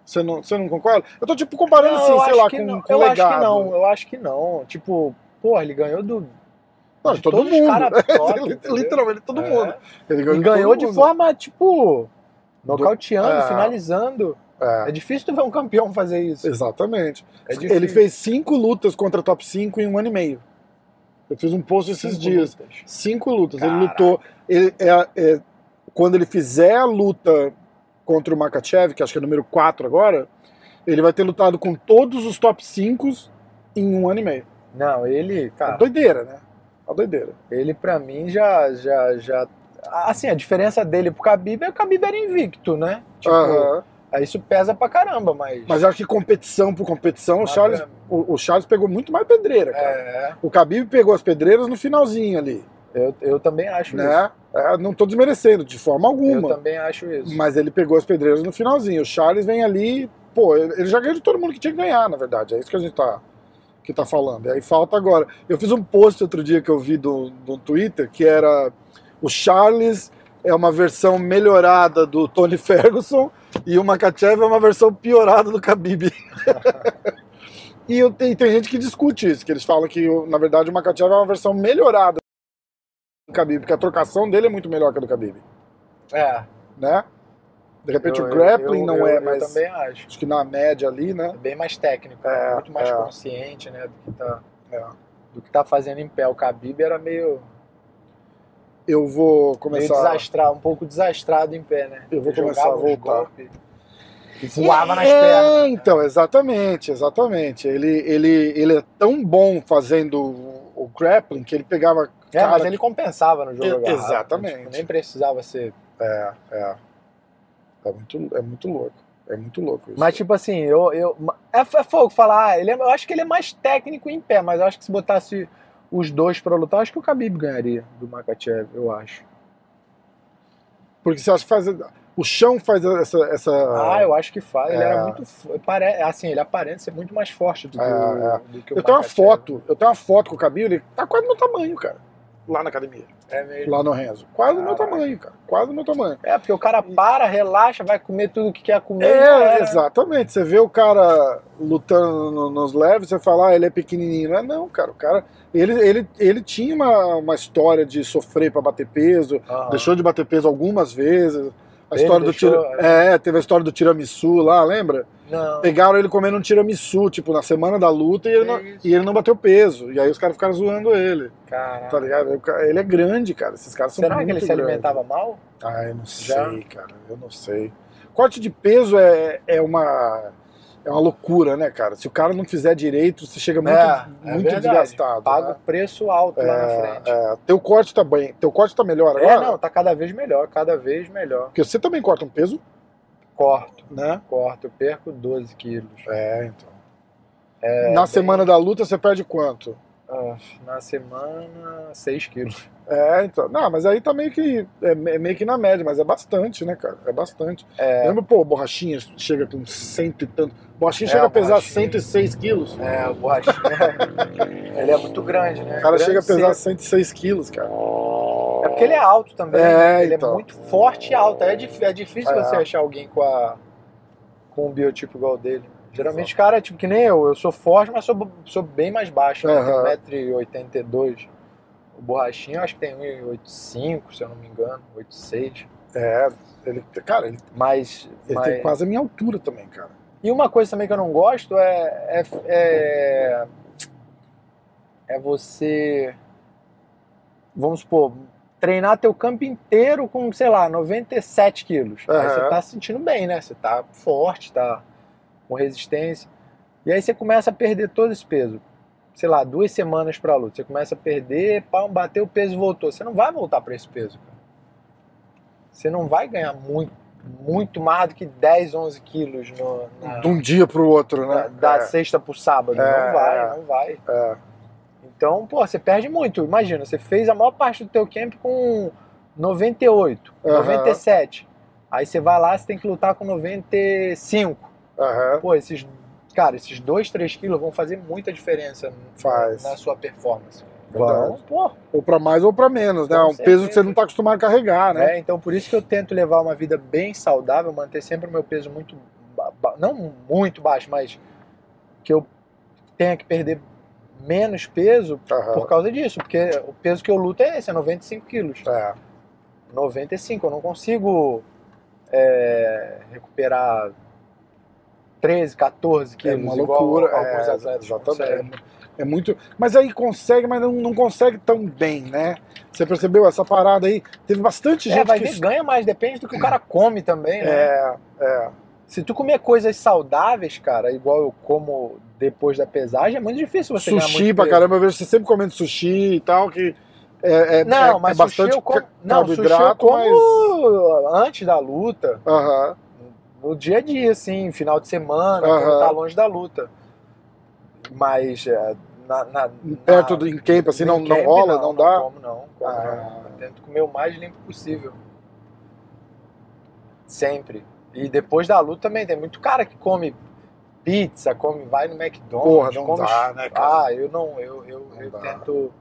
Você não, você não concorda? Eu tô tipo comparando Não, assim, sei lá, com, não, com eu legado. acho que não, eu acho que não. Tipo, pô, ele ganhou do. Não, de todo todos os mundo. caras top? Literalmente todo É. mundo. Ele E ganhou de mundo. forma, tipo, nocauteando, É. finalizando. É, É difícil tu ver um campeão fazer isso. exatamente. É. Ele fez cinco lutas contra top 5 em um ano e meio. Eu fiz um post esses Cinco dias. lutas. Cinco lutas. Ele Caraca. lutou. Ele, é, é, quando ele fizer a luta contra o Makachev, que acho que é número 4 agora, ele vai ter lutado com todos os top 5 em um ano e meio. Não, ele, É cara, doideira, né? É doideira. ele pra mim já, já, já. Assim, a diferença dele pro Khabib é que o Khabib era invicto, né? Tipo, Aham. aí isso pesa pra caramba, mas. Mas eu acho que competição por competição, o Charles, pra- o, o Charles pegou muito mais pedreira, cara. É, O Khabib pegou as pedreiras no finalzinho ali, eu, eu também acho isso. né? É, não tô desmerecendo de forma Eu alguma. também acho isso. Mas ele pegou as pedreiras no finalzinho. O Charles vem ali, pô, ele ele já ganhou de todo mundo que tinha que ganhar, na verdade. É isso que a gente tá, que tá falando. E aí falta agora. Eu fiz um post outro dia que eu vi do, do Twitter que era o Charles é uma versão melhorada do Tony Ferguson e o Makachev é uma versão piorada do Khabib. e eu, tem, tem gente que discute isso, que eles falam que, na verdade, o Makachev é uma versão melhorada do Khabib, porque a trocação dele é muito melhor que a do Khabib, É. né? De repente eu- o grappling eu- não eu- é eu mais... também acho. Acho que na média ali, né? É bem mais técnico, É, né? muito mais é. consciente, né? Do que, tá, É. do que tá fazendo em pé. O Khabib era meio, Eu vou meio começar... desastrado, um pouco desastrado em pé, né? Eu vou Ele começar a voltar. E voava nas é, pernas. então, exatamente, exatamente. Ele, ele, ele é tão bom fazendo o, grappling que ele pegava É, mas ele compensava no jogo agarrado, exatamente. tipo, nem precisava ser. É, é. É muito, é muito louco. É muito louco isso. Mas, tipo assim, eu. eu é, é fogo falar, ah, ele é- eu acho que ele é mais técnico em pé, mas eu acho que se botasse os dois pra lutar, eu acho que o Khabib ganharia do Makachev, eu acho. Porque você acha que faz. O chão faz essa. essa... Ah, eu acho que faz. Ele É. era muito. fo- Pare... Assim, ele aparenta ser muito mais forte do que, É, o, é. do que o Eu tenho uma Makhachev. foto, eu tenho uma foto com o Khabib, ele tá quase meu tamanho, cara. Lá na academia, É mesmo. lá no Renzo. Quase do meu tamanho, cara. Quase do meu tamanho. É, porque o cara para, relaxa, vai comer tudo que quer comer. É, era. exatamente. Você vê o cara lutando no- nos leves, você fala, ah, ele é pequenininho. Não é não, cara. O cara, ele, ele, ele tinha uma, uma história de sofrer pra bater peso, Aham. deixou de bater peso algumas vezes. A Ele história do deixou, tira... É, teve a história do tiramisu lá, lembra? Não. Pegaram ele comendo um tiramisu, tipo, na semana da luta e ele, não, e ele não bateu peso. E aí os caras ficaram zoando ele, Caraca. tá ligado? Ele é grande, cara. Esses caras são Será muito que ele se grandes. alimentava mal? Ah, eu não Já? sei, cara. Eu não sei. Corte de peso é, é uma é uma loucura, né, cara? Se o cara não fizer direito, você chega muito, É, é muito verdade. desgastado. Paga né? o preço alto lá na frente. É, é. Teu corte tá bem. Teu corte tá melhor É, agora? não, tá cada vez melhor, cada vez melhor. Porque você também corta um peso, Corto, né? corto, eu perco 12 quilos. É, então. É, Na bem- semana da luta você perde quanto? Ah, na semana, 6 quilos. É, então. Não, mas aí tá meio que. É me- meio que na média, mas é bastante, né, cara? É bastante. É, Lembra, pô, borrachinha chega com cento e tanto. Borrachinha É, chega a pesar borrachinha. 106 quilos. é o borrachinha. ele é muito grande, né? O cara Grande chega a pesar seco. 106 quilos, cara. É porque ele é alto também. É, né? ele então. é muito forte e alto. É, é difícil É. você achar alguém com, a, com um biotipo igual dele. Geralmente o cara é tipo que nem eu. Eu sou forte, mas sou, sou bem mais baixo. Né? Aham. Tenho 1,82m. O borrachinho eu acho que tem 1,85, se eu não me engano. 1,86. É, ele, cara, ele, Mas. ele mas- tem quase a minha altura também, cara. E uma coisa também que eu não gosto é. É, é, é você. Vamos supor, treinar teu campo inteiro com, sei lá, 97 quilos. Aí Aham. você tá se sentindo bem, né? Você tá forte, tá com resistência. E aí você começa a perder todo esse peso. Sei lá, duas semanas pra luta. Você começa a perder, pá, bateu o peso e voltou. Você não vai voltar pra esse peso, cara. Você não vai ganhar muito, muito mais do que 10, 11 quilos no, na, De um dia pro outro, da, né? da é, sexta pro sábado. É, não vai, é. não vai. é. Então, pô, você perde muito. Imagina, você fez a maior parte do teu camp com 98, Aham. 97. Aí você vai lá, você tem que lutar com 95. Aham. Pô, esses, cara, esses 2, 3 quilos vão fazer muita diferença Faz. na sua performance. Pô. Ou pra mais ou pra menos, né? Com um peso que você não tá acostumado a carregar, né? É, então por isso que eu tento levar uma vida bem saudável, manter sempre o meu peso muito não muito baixo, mas que eu tenha que perder menos peso Aham. por causa disso, porque o peso que eu luto é esse, é 95 quilos. É. 95, eu não consigo é, recuperar 13, 14 É quilos, uma igual loucura. alguns é, atletas exatamente. É muito. Mas aí consegue, mas não, não consegue tão bem, né? Você percebeu essa parada aí? Teve bastante gente É, vai que. ver, ganha mais, depende do que o cara come também, né? É, é. Se tu comer coisas saudáveis, cara, igual eu como depois da pesagem, é muito difícil você ganhar Sushi muito pra peso. caramba, eu vejo você sempre comendo sushi e tal, que é, é, Não, é- mas é sushi bastante eu como, não, sushi eu como antes da luta, mas. Aham. no dia a dia, assim, final de semana, Aham. quando tá longe da luta. Mas é, na, na- Perto do em camp, assim, não, não rola, não, dá? Não como não, como Ah. não. Eu tento comer o mais limpo possível. Sempre. E depois da luta também, tem muito cara que come pizza, come, vai no McDonald's, Porra, não come... dá, né, cara? Ah, eu não, eu, eu, Não eu dá. tento...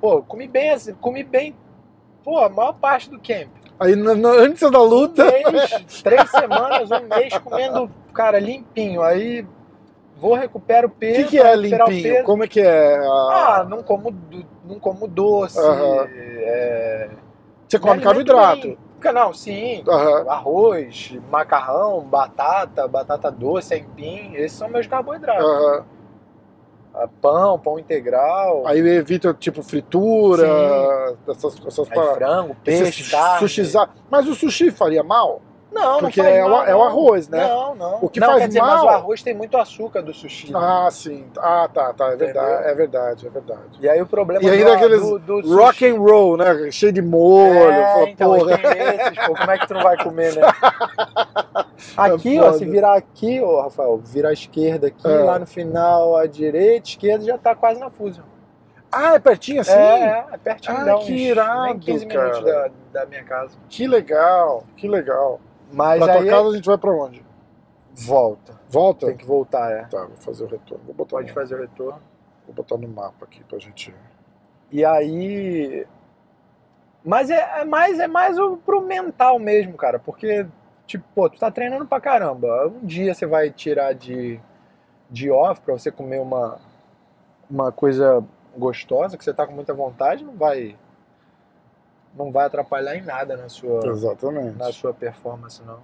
Pô, comi bem, assim, comi bem, pô, a maior parte do camp. Aí antes da luta. Um mês, três semanas, um mês comendo, cara, limpinho. Aí vou, recupero o O peso. que, que é limpinho? peso. Como é que é? Ah, não como, não como doce. Aham. é, Você come me alimento carboidrato. bem. Não, sim. Arroz, macarrão, batata, batata doce, aipim. Esses são meus carboidratos. Ah, Pão, pão integral. Aí evita, tipo, fritura, essas, essas aí paradas. frango, Esse peixe, carne. sushizar. Mas o sushi faria mal? Não, Porque não é mal, é o não. arroz, né? Não, não. O que não, faz quer dizer, mas mal- o arroz tem muito açúcar do sushi. né? Ah, sim. Ah, tá, tá. É verdade, é verdade, é verdade. E aí o problema E ainda do, aqueles do, do rock and roll, né? Cheio de molho. É, então, porra. esses, pô, como é que tu não vai comer, né? Aqui, É ó, se virar aqui, ó, Rafael, virar à esquerda aqui, É. lá no final, à direita, esquerda, já tá quase na Fusion. Ah, é pertinho assim? É, é, é pertinho, Ah, uns que irado, nem 15 minutos da, cara. da minha casa. Que legal, que legal. Mas pra aí tua casa a gente vai pra onde? volta. Volta? Tem que voltar, é. Tá, vou fazer o retorno. Vou botar, Pode no, fazer o retorno. vou botar no mapa aqui pra gente. E aí. Mas é, é mais, é mais o, pro mental mesmo, cara. Porque, tipo, pô, tu tá treinando pra caramba. Um dia você vai tirar de, de off pra você comer uma, uma coisa gostosa, que você tá com muita vontade, não vai. Não vai atrapalhar em nada na sua, Exatamente. na sua performance, não.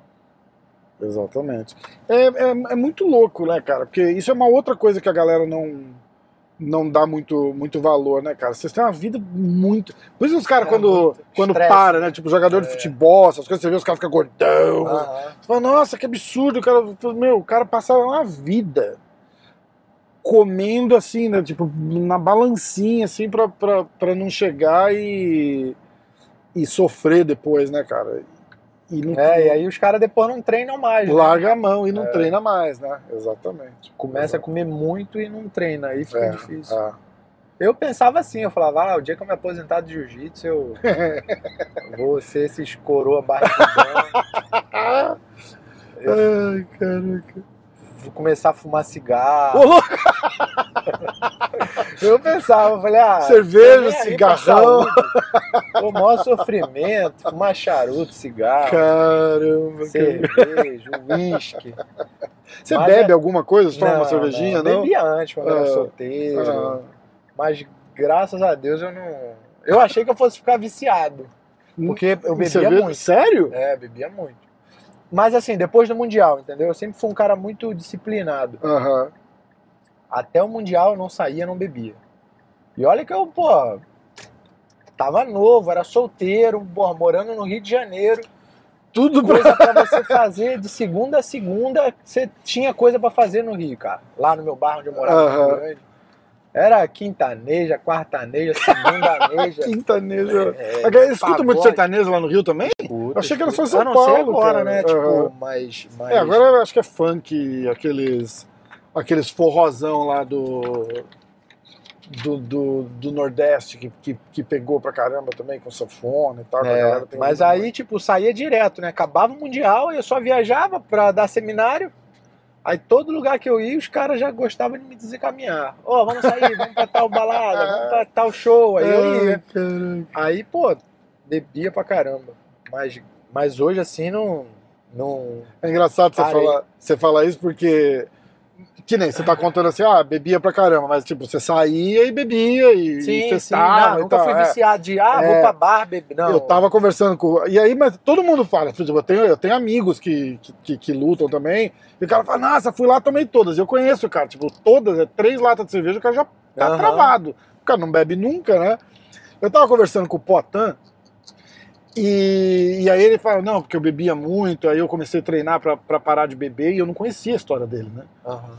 Exatamente. É, é, é muito louco, né, cara? Porque isso é uma outra coisa que a galera não, não dá muito, muito valor, né, cara? Vocês têm uma vida muito. Por isso os caras, É, quando, quando Estresse. para, né? Tipo, jogador de É. futebol, essas coisas, você vê os caras ficam gordão. Aham. Você fala, nossa, que absurdo, o cara. Meu, o cara passa uma vida comendo assim, né? Tipo, na balancinha, assim, pra, pra, pra não chegar e, e sofrer depois, né, cara? E não, É, e aí os caras depois não treinam mais. né? larga a mão e não É. treina mais, né? Exatamente. Começa a comer muito e não treina, aí fica É, difícil. é. Eu pensava assim, eu falava, ah, o dia que eu me aposentar de jiu-jitsu, eu vou ser esses coroa barrigudão, Ai, caraca. Vou começar a fumar cigarro. Ô, louco, Eu pensava, eu falei, ah, Cerveja, cigarrão. O maior sofrimento, fumar charuto, cigarro, caramba. cara. cerveja, uísque. Você Mas bebe é- alguma coisa? Você toma uma cervejinha, não? Bebia antes, quando Ah, era solteiro. Ah, Mas graças a Deus eu não. Eu achei que eu fosse ficar viciado. Porque eu bebia muito. Sério? É, bebia muito. Mas assim, depois do Mundial, entendeu? Eu sempre fui um cara muito disciplinado. Aham. Até o Mundial eu não saía, não bebia. E olha que eu, pô, tava novo, era solteiro, porra, morando no Rio de Janeiro. Tudo. Coisa pra você fazer de segunda a segunda, você tinha coisa pra fazer no Rio, cara. Lá no meu bairro onde eu morava, no Aham. Rio Grande. Era quintaneja, quartaneja, segundaneja. Quintanejo. É, Eles escutam muito sertanejo lá no Rio também? Escuta, Eu achei que era só escuta. São Eu não Paulo, agora, cara. né? Tipo, mas, mas... É, agora eu acho que é funk, aqueles, aqueles forrozão lá do, do, do, do Nordeste que, que, que pegou pra caramba também com sanfona e tal. É, mas aí, tipo, saía direto, né? Acabava o Mundial e eu só viajava pra dar seminário. Aí todo lugar que eu ia, os caras já gostavam de me desencaminhar. Ó, vamos sair, vamos pra tal balada, vamos pra tal show. Aí eu ia. Aí, pô, bebia pra caramba. Mas, mas hoje, assim, não... não... É engraçado você falar, você falar isso porque. Que nem você tá contando assim, ah, bebia pra caramba, mas tipo, você saía e bebia e, e Sim, sim, festava não, e nunca tal. fui é. viciado de, ah, É. vou pra bar, beber. Não, Eu tava conversando com. E aí, mas todo mundo fala. Exemplo, eu tenho, eu tenho amigos que, que, que- lutam também. E o cara fala, nossa, fui lá, tomei todas. Eu conheço o cara, tipo, todas, é três latas de cerveja, o cara já tá Aham. travado. O cara não bebe nunca, né? Eu tava conversando com o Potan. E, e aí ele fala, não, porque eu bebia muito, aí eu comecei a treinar pra parar de beber e eu não conhecia a história dele, né? Aham.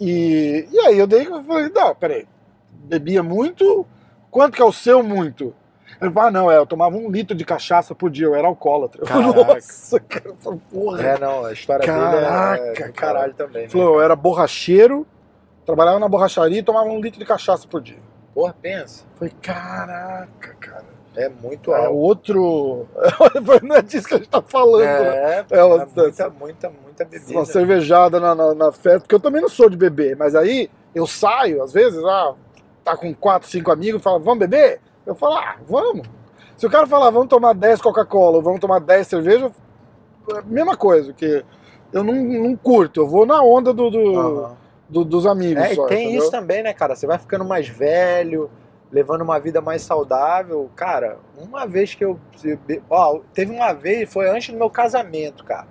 E, e aí eu dei, eu falei, não, peraí, bebia muito, quanto que é o seu muito? Ele falou, ah, não, é, eu tomava um litro de cachaça por dia, eu era alcoólatra. Caraca. Nossa, cara, porra. É, não, a história Caraca, dele é, é do cara. caralho também. Né? falou, eu era borracheiro, trabalhava na borracharia e tomava um litro de cachaça por dia. Porra, pensa. Falei, caraca, cara. É muito É alto. outro. não é disso que a gente tá falando, né? É, É, é uma- muita, muita, muita bebida. Uma cervejada na, na, na festa, porque eu também não sou de beber, mas aí eu saio, às vezes, ah, tá com quatro, cinco amigos e fala, vamos beber? Eu falo, ah, vamos. Se o cara falar, vamos tomar 10 Coca-Cola ou vamos tomar 10 cerveja, é mesma coisa, que eu não, não curto, eu vou na onda do, do- Aham. do- dos amigos É, só, e tem entendeu? isso também, né, cara? Você vai ficando mais velho, levando uma vida mais saudável. Cara, uma vez que eu. Ó, teve uma vez, foi antes do meu casamento, cara.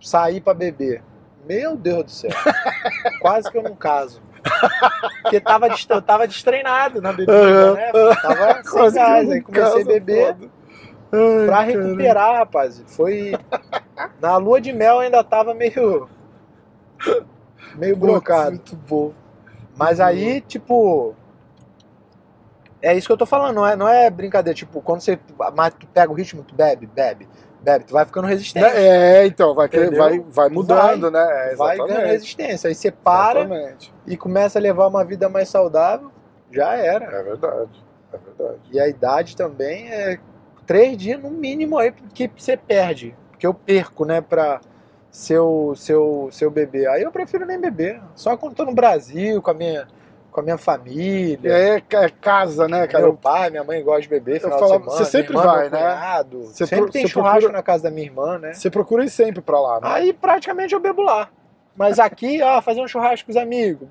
Saí pra beber. Meu Deus do céu. Quase que eu não caso. Porque tava, eu tava destreinado na bebida, né? Tava sem gás. Aí comecei a beber foda. Pra cara. recuperar, rapaz. Foi. Na lua de mel ainda tava meio. meio brocado. Muito bom. Mas aí, tipo. É isso que eu tô falando, não é, não é brincadeira. Tipo, quando você. Pega o ritmo, tu bebe, bebe, bebe, tu vai ficando resistente. É, então, vai, Entendeu? vai, vai mudando, né? É, vai ganhando resistência. Aí você para Exatamente. e começa a levar uma vida mais saudável, já era. É verdade. É verdade. E a idade também é três dias no mínimo aí que você perde. Que eu perco, né, pra seu, seu, seu bebê. Aí eu prefiro nem beber. Só quando tô no Brasil, com a minha, com a minha família. é é casa, né, cara? Meu pai, minha mãe gosta de beber, final falava- de semana. você sempre irmã, vai, meu né? cunhado. Você sempre pro- tem você churrasco procura- na casa da minha irmã, né? Você procura ir sempre pra lá, né? Aí praticamente eu bebo lá. Mas aqui, ó, fazer um churrasco com os amigos.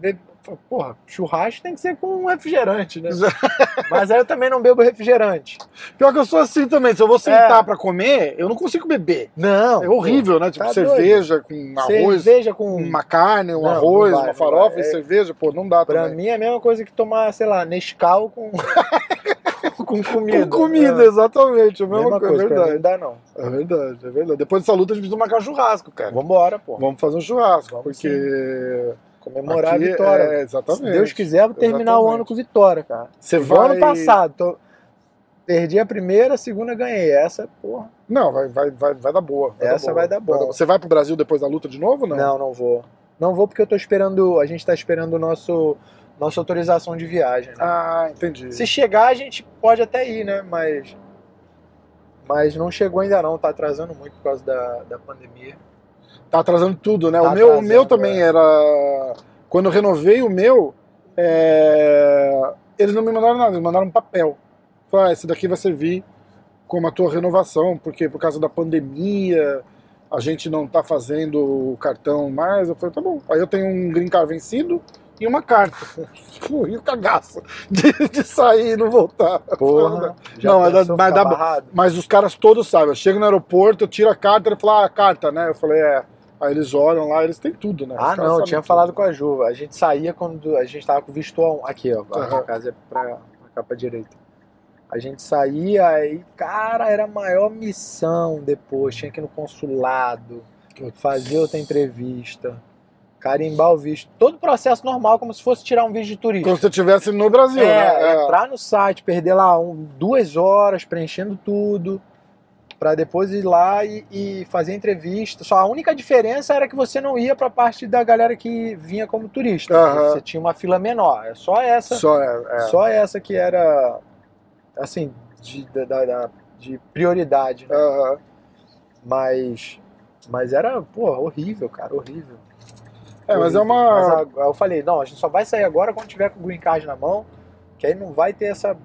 Porra, churrasco tem que ser com um refrigerante, né? Mas aí eu também não bebo refrigerante. Pior que eu sou assim também. Se eu vou sentar É. pra comer, eu não consigo beber. Não. É horrível, né? Tipo, tá cerveja com pô. arroz, Cerveja com. uma carne, um Não, arroz, vai, uma farofa e É- cerveja. Pô, não dá Pra também. mim é a mesma coisa que tomar, sei lá, Nescau com. com comida. Com comida, É. exatamente. É a mesma, Mesma coisa, coisa, é pra mim verdade. não dá não. É verdade, é verdade. Depois dessa luta a gente precisa marcar um churrasco, cara. Vambora, pô. Vamos fazer um churrasco, Vamos porque. Comemorar aqui a vitória. É, Se exatamente. Deus quiser, eu vou terminar o Exatamente. ano com vitória, cara. Você vai. ano passado. tô- Perdi a primeira, a segunda ganhei. Essa, porra. Não, vai, vai, vai, vai dar boa. Essa vai dar boa. Você vai pro Brasil depois da luta de novo não? Não, não vou. Não vou porque eu tô esperando. A gente tá esperando o nosso, nossa autorização de viagem. né? Ah, entendi. Se chegar, a gente pode até ir, né? Mas. Mas não chegou ainda não, tá atrasando muito por causa da, da pandemia. Tá atrasando tudo, né? Tá o, meu, o meu também é. era. Quando eu renovei o meu, é, eles não me mandaram nada, eles mandaram um papel. Falaram, ah, esse daqui vai servir como a tua renovação, porque por causa da pandemia a gente não tá fazendo o cartão mais. Eu falei, tá bom. Aí eu tenho um green card vencido e uma carta. E o cagaço de, de sair e não voltar. Porra. Não, mas mas? Mas os caras todos sabem. Eu chego no aeroporto, eu tiro a carta, ele fala, ah, carta, né? Eu falei, é. Aí eles olham lá, eles têm tudo, né? Os Ah, não, eu tinha tudo. falado com a Ju. A gente saía quando a gente tava com visto A1. Aqui, ó. A casa é pra, pra cá pra direita. A gente saía aí, cara, era a maior missão depois. Tinha que ir no consulado, fazer outra entrevista, carimbar o visto. Todo o processo normal, como se fosse tirar um visto de turista. Como se estivesse no Brasil, é, né? É. entrar no site, perder lá um- duas horas preenchendo tudo, pra depois ir lá e, e fazer entrevista. Só a única diferença era que você não ia pra parte da galera que vinha como turista. Aham. Você tinha uma fila menor. É só essa, Só é. é. só essa que era assim de, da- da- da- de prioridade. né? Aham. Mas, mas era pô, horrível, cara, horrível. É, mas é uma. Mas a- eu falei, não, a gente só vai sair agora quando tiver com o green card na mão, que aí não vai ter essa,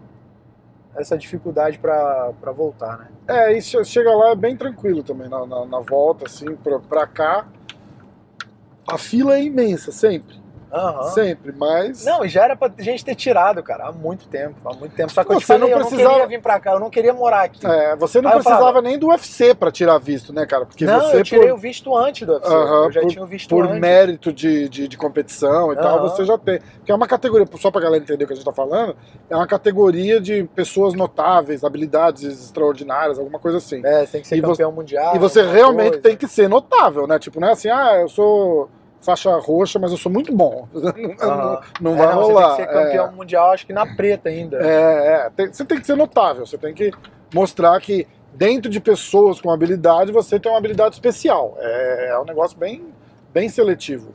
essa dificuldade pra voltar, né? É, e che- chega lá é bem tranquilo também, na, na, na volta, assim, pra cá. A fila é imensa, sempre. Aham. Sempre, mas. Não, e já era pra gente ter tirado, cara, há muito tempo, há muito tempo. Só que eu Você falei, não eu não precisava- queria vir pra cá, eu não queria morar aqui. É, você não Aí eu precisava falava- nem do UFC pra tirar visto, né, cara? Porque não, você, eu tirei por, o visto antes do UFC, Aham, eu já por- tinha o visto por antes. mérito de, de, de competição e tal, Aham. você já tem. Que é uma categoria, só pra galera entender o que a gente tá falando, é uma categoria de pessoas notáveis, habilidades extraordinárias, alguma coisa assim. É, você tem que ser E você- campeão mundial. E você realmente coisa. tem que ser notável, né? Tipo, não é assim, ah, eu sou faixa roxa, mas eu sou muito bom. Aham. não É, vai não, rolar. Você tem que ser campeão mundial, acho que na preta ainda. É, é, é. Tem- você tem que ser notável, você tem que mostrar que dentro de pessoas com habilidade, você tem uma habilidade especial. É, é um negócio bem, bem seletivo.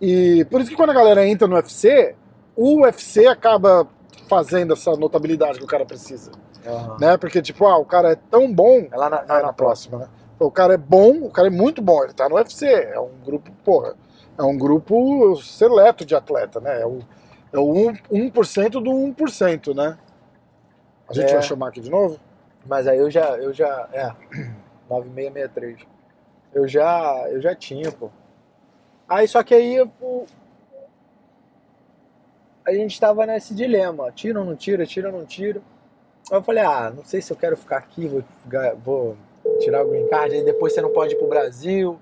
E por isso que quando a galera entra no UFC, o UFC acaba fazendo essa notabilidade que o cara precisa. Aham. Né? Porque, tipo, ah, o cara é tão bom. É lá na, Ah, na próxima, né? O cara é bom, o cara é muito bom, ele tá no UFC, é um grupo, porra, é um grupo seleto de atleta, né? É o, é o 1%, 1% do 1%, né? A gente É. vai chamar aqui de novo? Mas aí eu já, eu já, é, 9663. Eu já, eu já tinha, pô. Aí só que aí o, a gente tava nesse dilema, tira ou não tira, tira ou não tira. Aí eu falei, ah, não sei se eu quero ficar aqui, vou, vou tirar o green card, aí depois você não pode ir pro Brasil,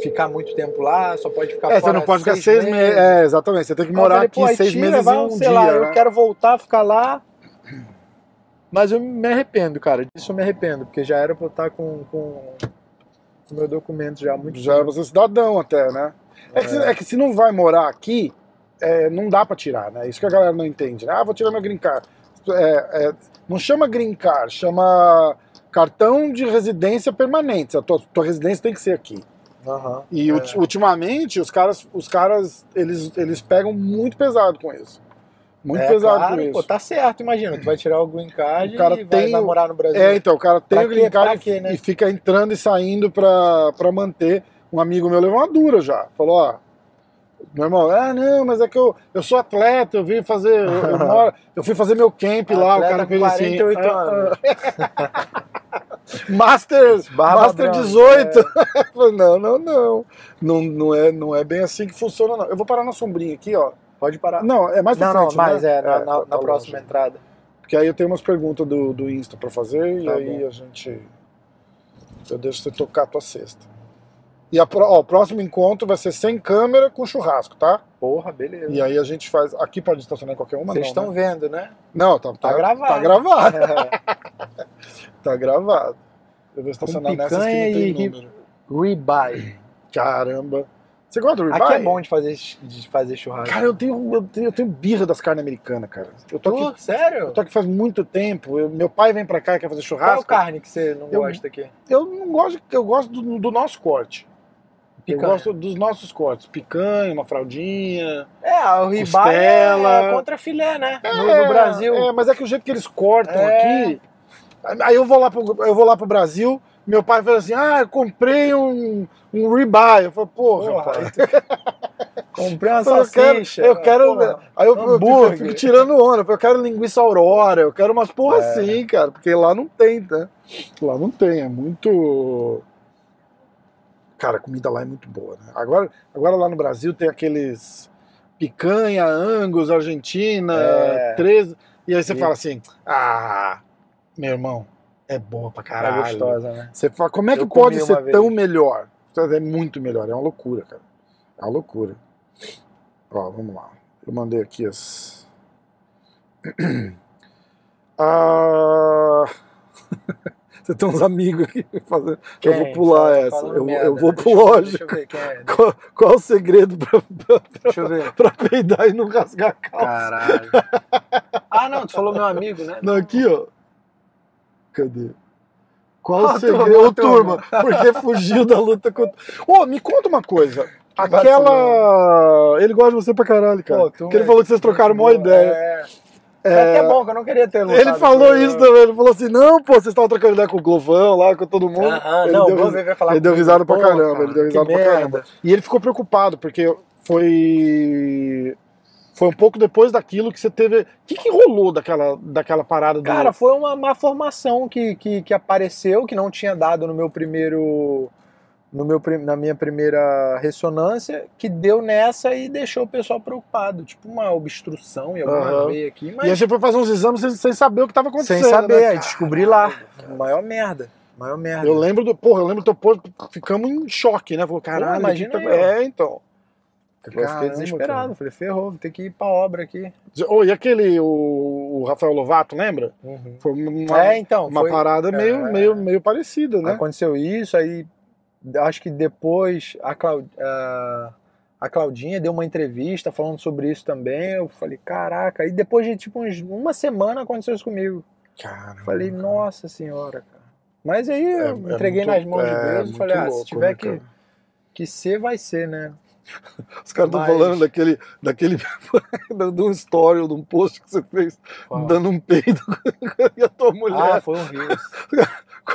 ficar muito tempo lá, só pode ficar É, você fora não pode ficar seis meses. É, exatamente, você tem que morar falei, aqui seis meses vai, e um sei dia, lá, né? eu quero voltar, ficar lá. Mas eu me arrependo, cara. Disso eu me arrependo, porque já era pra eu estar com, com, com meu documento já muito Já era pra ser cidadão até, né? É, que, se, é que se não vai morar aqui, é, não dá pra tirar, né? Isso que a galera não entende, né? Ah, vou tirar meu green card. É, é, não chama green card, chama cartão de residência permanente. A tua, tua residência tem que ser aqui. Aham. E É. ulti- ultimamente os caras, os caras eles, eles pegam muito pesado com isso. Muito É, pesado claro, com isso. Pô, tá certo, imagina. Tu vai tirar o green card O cara e vai, tem vai o- morar no Brasil. É, então, o cara tem Pra o green quê? card Pra e- quê, né? e fica entrando e saindo pra, pra manter. Um amigo meu levou uma dura já. Falou, ó. Meu irmão, ah, não, mas é que eu, eu sou atleta, eu vim fazer. Eu, eu, moro- eu fui fazer meu camp lá, o Atleta cara com fez assim. 48 ah, anos. ah. Master, Barba Master branca, 18. Eu falei, não, não, não. Não, não, é, não é bem assim que funciona, não. Eu vou parar na sombrinha aqui, ó. Pode parar. Não, é mais pra não, frente, não, mas né? é, na, na- tá- na próxima longe. entrada. Porque aí eu tenho umas perguntas do, do Insta pra fazer e Tá aí bom. a gente. Eu deixo você tocar a tua cesta. E a, ó, o próximo encontro vai ser sem câmera com churrasco, tá? Porra, beleza. E aí a gente faz. Aqui pode estacionar em qualquer uma, Vocês estão né? vendo, né? Não, tá, tá, Tá gravado. Tá gravado. tá gravado. Eu vou estacionar nessas que não tem e número. Ribeye. Caramba. Você gosta do ribeye? Aqui é bom de fazer, de fazer churrasco. Cara, eu tenho, eu tenho, eu tenho birra das carnes americanas, cara. Eu tô aqui, sério? eu tô aqui faz muito tempo. eu- meu pai vem pra cá e quer fazer Qual churrasco. carne que você não Eu- gosta aqui? Eu não gosto, eu gosto do, do nosso corte. Picanha. Eu gosto dos nossos cortes. Picanha, uma fraldinha. É, o ribeye é contra filé, né? No, É, no Brasil. É, mas é que o jeito que eles cortam É. aqui. Aí eu vou lá pro, eu vou lá pro Brasil, meu pai fala assim: ah, eu comprei um, um ribeye. Eu falo, porra, Porra, pai. Comprei uma Eu quero, salsicha. eu quero. aí eu, eu fico, eu hambúrguer. fico tirando onda. Eu quero linguiça aurora, eu quero umas porra É. assim, cara. Porque lá não tem, tá? Lá não tem, é muito. Cara, a comida lá é muito boa, né? Agora, agora lá no Brasil tem aqueles picanha, angus, argentina, É. 13. E aí você E- fala assim: ah, meu irmão, é boa pra É caralho. gostosa, né? Você fala, como é que Eu pode ser vez. tão melhor? É muito melhor, é uma loucura, cara. É uma loucura. Ó, vamos lá. Eu mandei aqui as. Ah... Você tem uns amigos aqui fazendo. eu vou Quem? pular Fala- essa. Eu, eu vou pro lógico. Deixa eu ver quem é. Qual, qual o segredo pra, pra, Deixa eu ver. pra peidar e não rasgar a calça? Caralho. Ah, não, tu falou meu amigo, né? Não, aqui, ó. Cadê? Qual Ó, o segredo? turma, turma, porque fugiu da luta contra. Ô, me conta uma coisa. Aquela. Ele gosta de você pra caralho, cara. Pô, Porque ele é falou que vocês trocaram uma ideia. É. É, É até bom, que eu não queria ter lutado Ele falou isso né? também. Ele falou assim: não, pô, vocês estavam trocando ideia com o Glovão lá, com todo mundo. Aham, ele não, deu, o vai falar ele deu risada pra caramba. cara, ele deu risada pra merda. caramba. E ele ficou preocupado, porque foi. Foi um pouco depois daquilo que você teve. O que, que rolou daquela, daquela parada do. Cara, foi uma má formação que, que, que apareceu, que não tinha dado no meu primeiro. No meu, na minha primeira ressonância, que deu nessa e deixou o pessoal preocupado. Tipo uma obstrução em alguma Aham. veia aqui, E a mas gente foi fazer uns exames sem, sem saber o que estava acontecendo. sem saber. né? Aí descobri lá. Maior merda. Maior merda. Eu lembro do. Porra, eu lembro do teu ficamos em choque, né? Falou, caralho, imagina tá-. É, então. Eu fiquei Caramba, desesperado. cara. Falei, ferrou, vou ter que ir pra obra aqui. Oh, e aquele, o, o Rafael Lovato, lembra? Foi uma, é, então. uma foi, parada meio, é. meio, meio parecida, né? Aconteceu isso, aí acho que depois a, Clau- a- a Claudinha deu uma entrevista falando sobre isso também. Eu falei, caraca. E depois de tipo uns- uma semana aconteceu isso comigo. Caramba. Falei, nossa senhora, cara. Mas aí É- eu é entreguei muito- nas mãos de é Deus e muito falei, ah, louco, se tiver né, que, cara? que ser, vai ser, né? Os caras estão Mas- falando daquele, daquele de um story ou de um post que você fez dando um peido e a tua mulher. Ah, foi um rio.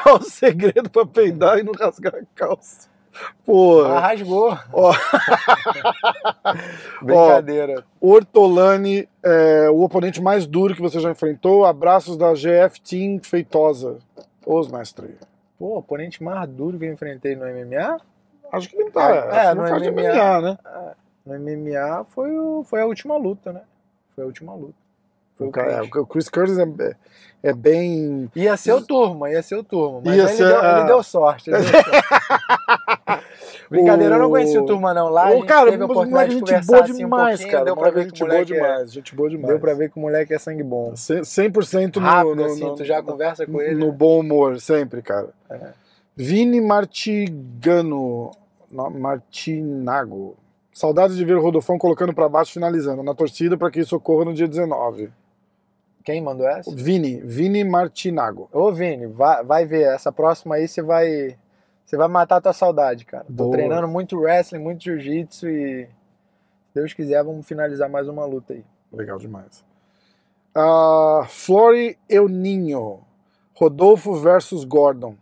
Qual o segredo pra peidar e não rasgar a calça? Porra. Ah, rasgou. Ó. Brincadeira. Ortolani, é, o oponente mais duro que você já enfrentou. Abraços da GF Team Feitosa. Os mestre. Pô, oponente mais duro que eu enfrentei no MMA? Acho que não tá. É, acho que não MMA. MMA, né? No MMA foi, o, foi a última luta, né? Foi a última luta. Foi O, o cara, Chris. é, o Chris Curtis é, é bem. Ia ser o turma, ia ser o turma. Mas Ia ele, ser, deu, ah. ele deu sorte. ele deu sorte. Brincadeira, eu não conheci o O- turma, não. Lá gente cara, teve a oportunidade moleque, de gente boa assim, um demais, pouquinho, cara. Deu pra ver que gente o boa moleque é, demais. Gente boa demais. Deu pra ver que o moleque é sangue bom. 100% no, Rápido, no, assim, no- tu já conversa com ele. no bom humor, sempre, cara. É. Vini Martigano. Martinago. Saudades de ver o Rodolfão colocando pra baixo finalizando. Na torcida para que isso ocorra no dia 19. Quem mandou essa? Vini, Vini Martinago. Ô, Vini, vai, vai ver. Essa próxima aí você vai. Você vai matar a tua saudade, cara. Tô Boa. treinando muito wrestling, muito jiu-jitsu e. Se Deus quiser, vamos finalizar mais uma luta aí. Legal demais. Ah, Flori Euninho. Rodolfo versus Gordon.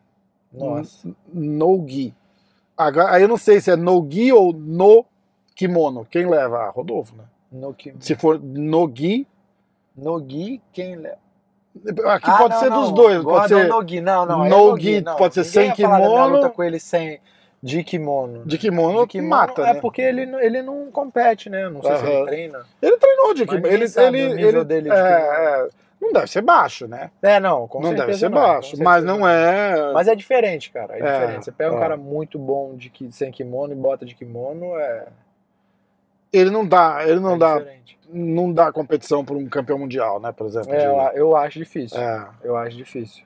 Nossa. No Gi. Agora, aí eu não sei se é no Gi ou no kimono. Quem leva? Ah, Rodolfo, né? No, ki- Se for no Gi, no Gi, quem aqui Ah, pode não, ser não. dos dois. Pode Gordon ser no Gi. Não, não. é no no gi, não. pode ser sem kimono. luta com ele sem de kimono. de kimono, De kimono mata, é né? porque ele, não- ele não compete, né? Não sei se ele treina. Ele treinou de kimono. Ele, ele, o nível ele- dele de é, kimono. é, não deve ser baixo, né? É, não, com não deve ser não, baixo, mas não é. Mas é diferente, cara. É, É, diferente. Você pega um é. cara muito bom de sem kimono e bota de kimono, é, Ele não dá, ele não é dá, diferente. não dá competição para um campeão mundial, né? Por exemplo. É, de- eu, eu acho difícil. é, Eu acho difícil.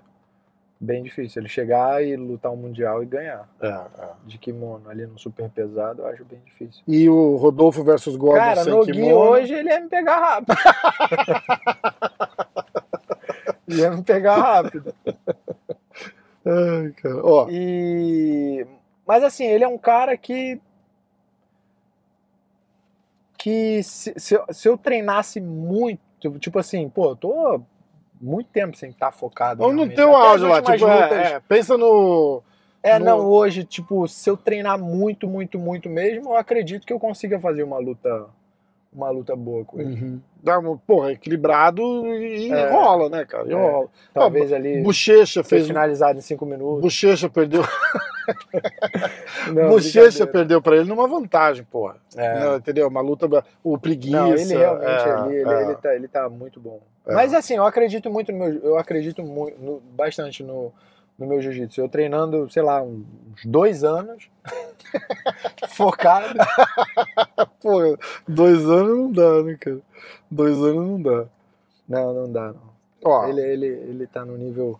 Bem difícil. Ele chegar e lutar um mundial e ganhar. é, é. De kimono ali no super pesado, eu acho bem difícil. E o Rodolfo versus Gordon Cara, sem no Gui kimono. hoje ele ia me pegar rápido. ia me pegar rápido. Ai, cara. Ó, E mas assim, ele é um cara que que se, se, eu, se eu treinasse muito, tipo assim, pô, eu tô muito tempo sem estar focado. Ou teu Até as auge lá, tipo, é, lutas- é, pensa no. É, no- não, hoje, tipo, se eu treinar muito, muito, muito mesmo, eu acredito que eu consiga fazer uma luta uma luta boa com ele. Uhum. Dá uma, porra, equilibrado e É. rola, né, cara? E É. rola. Talvez ali Bochecha fez. finalizado em cinco minutos. Bochecha perdeu. Não, Bochecha perdeu pra ele numa vantagem, porra. É. Não, entendeu? Uma luta. O preguiça. Não, ele realmente é, ali, ele, é. ele, tá, ele tá muito bom. É. Mas assim, eu acredito muito no meu. Eu acredito mu- no- bastante no, no meu jiu-jitsu. Eu treinando, sei lá, uns dois anos. focado. Pô, dois anos não dá, né, cara? Dois anos não dá. Não, não dá, não. Ó, Ele, ele, ele tá no nível.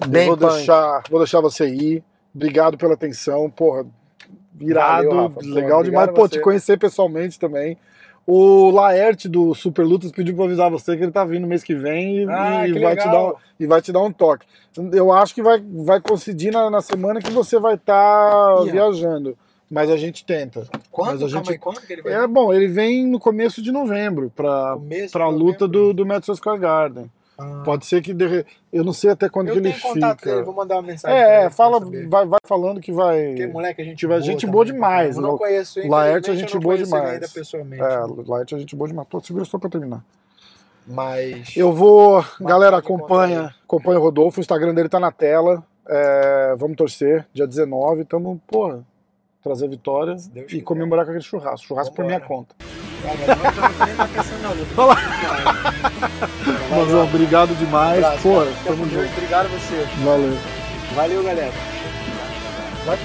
eu bem vou punk. deixar, vou deixar você ir. Obrigado pela atenção, porra. Irado, Valeu, legal demais. Pô, te conhecer pessoalmente também. O Laerte do Super Lutas pediu pra avisar você que ele tá vindo mês que vem e, Ah, e que vai, te dar um, e vai te dar um toque. Eu acho que vai, vai coincidir na, na semana que você vai estar Ih, viajando. Mas a gente tenta. Quando? Gente- aí, quando que ele vai É bom, ele vem no começo de novembro pra, Começo pra de luta novembro? do, do Madison Square Garden. Ah. Pode ser que. de Eu não sei até quando Eu que ele fica. dele, vou mandar uma mensagem. É, ele é, fala, vai, vai falando que vai. Porque moleque, a gente tiver boa gente boa pra demais. Eu não conheço, Laerte é infelizmente, gente boa ele demais. ainda pessoalmente. É, Light a gente boa demais. Pô, segura só pra terminar. Mas. Eu vou. galera, pode acompanha. Acompanha o Rodolfo. O Instagram dele tá na tela. É, vamos torcer. Dia 19. Tamo, porra, trazer vitória Se Deus e quiser. comemorar com aquele churrasco. Churrasco por minha conta. Ah, mas ó, obrigado Um demais. abraço, Pô, tamo junto. Obrigado a você. Valeu. Valeu, galera. Vai-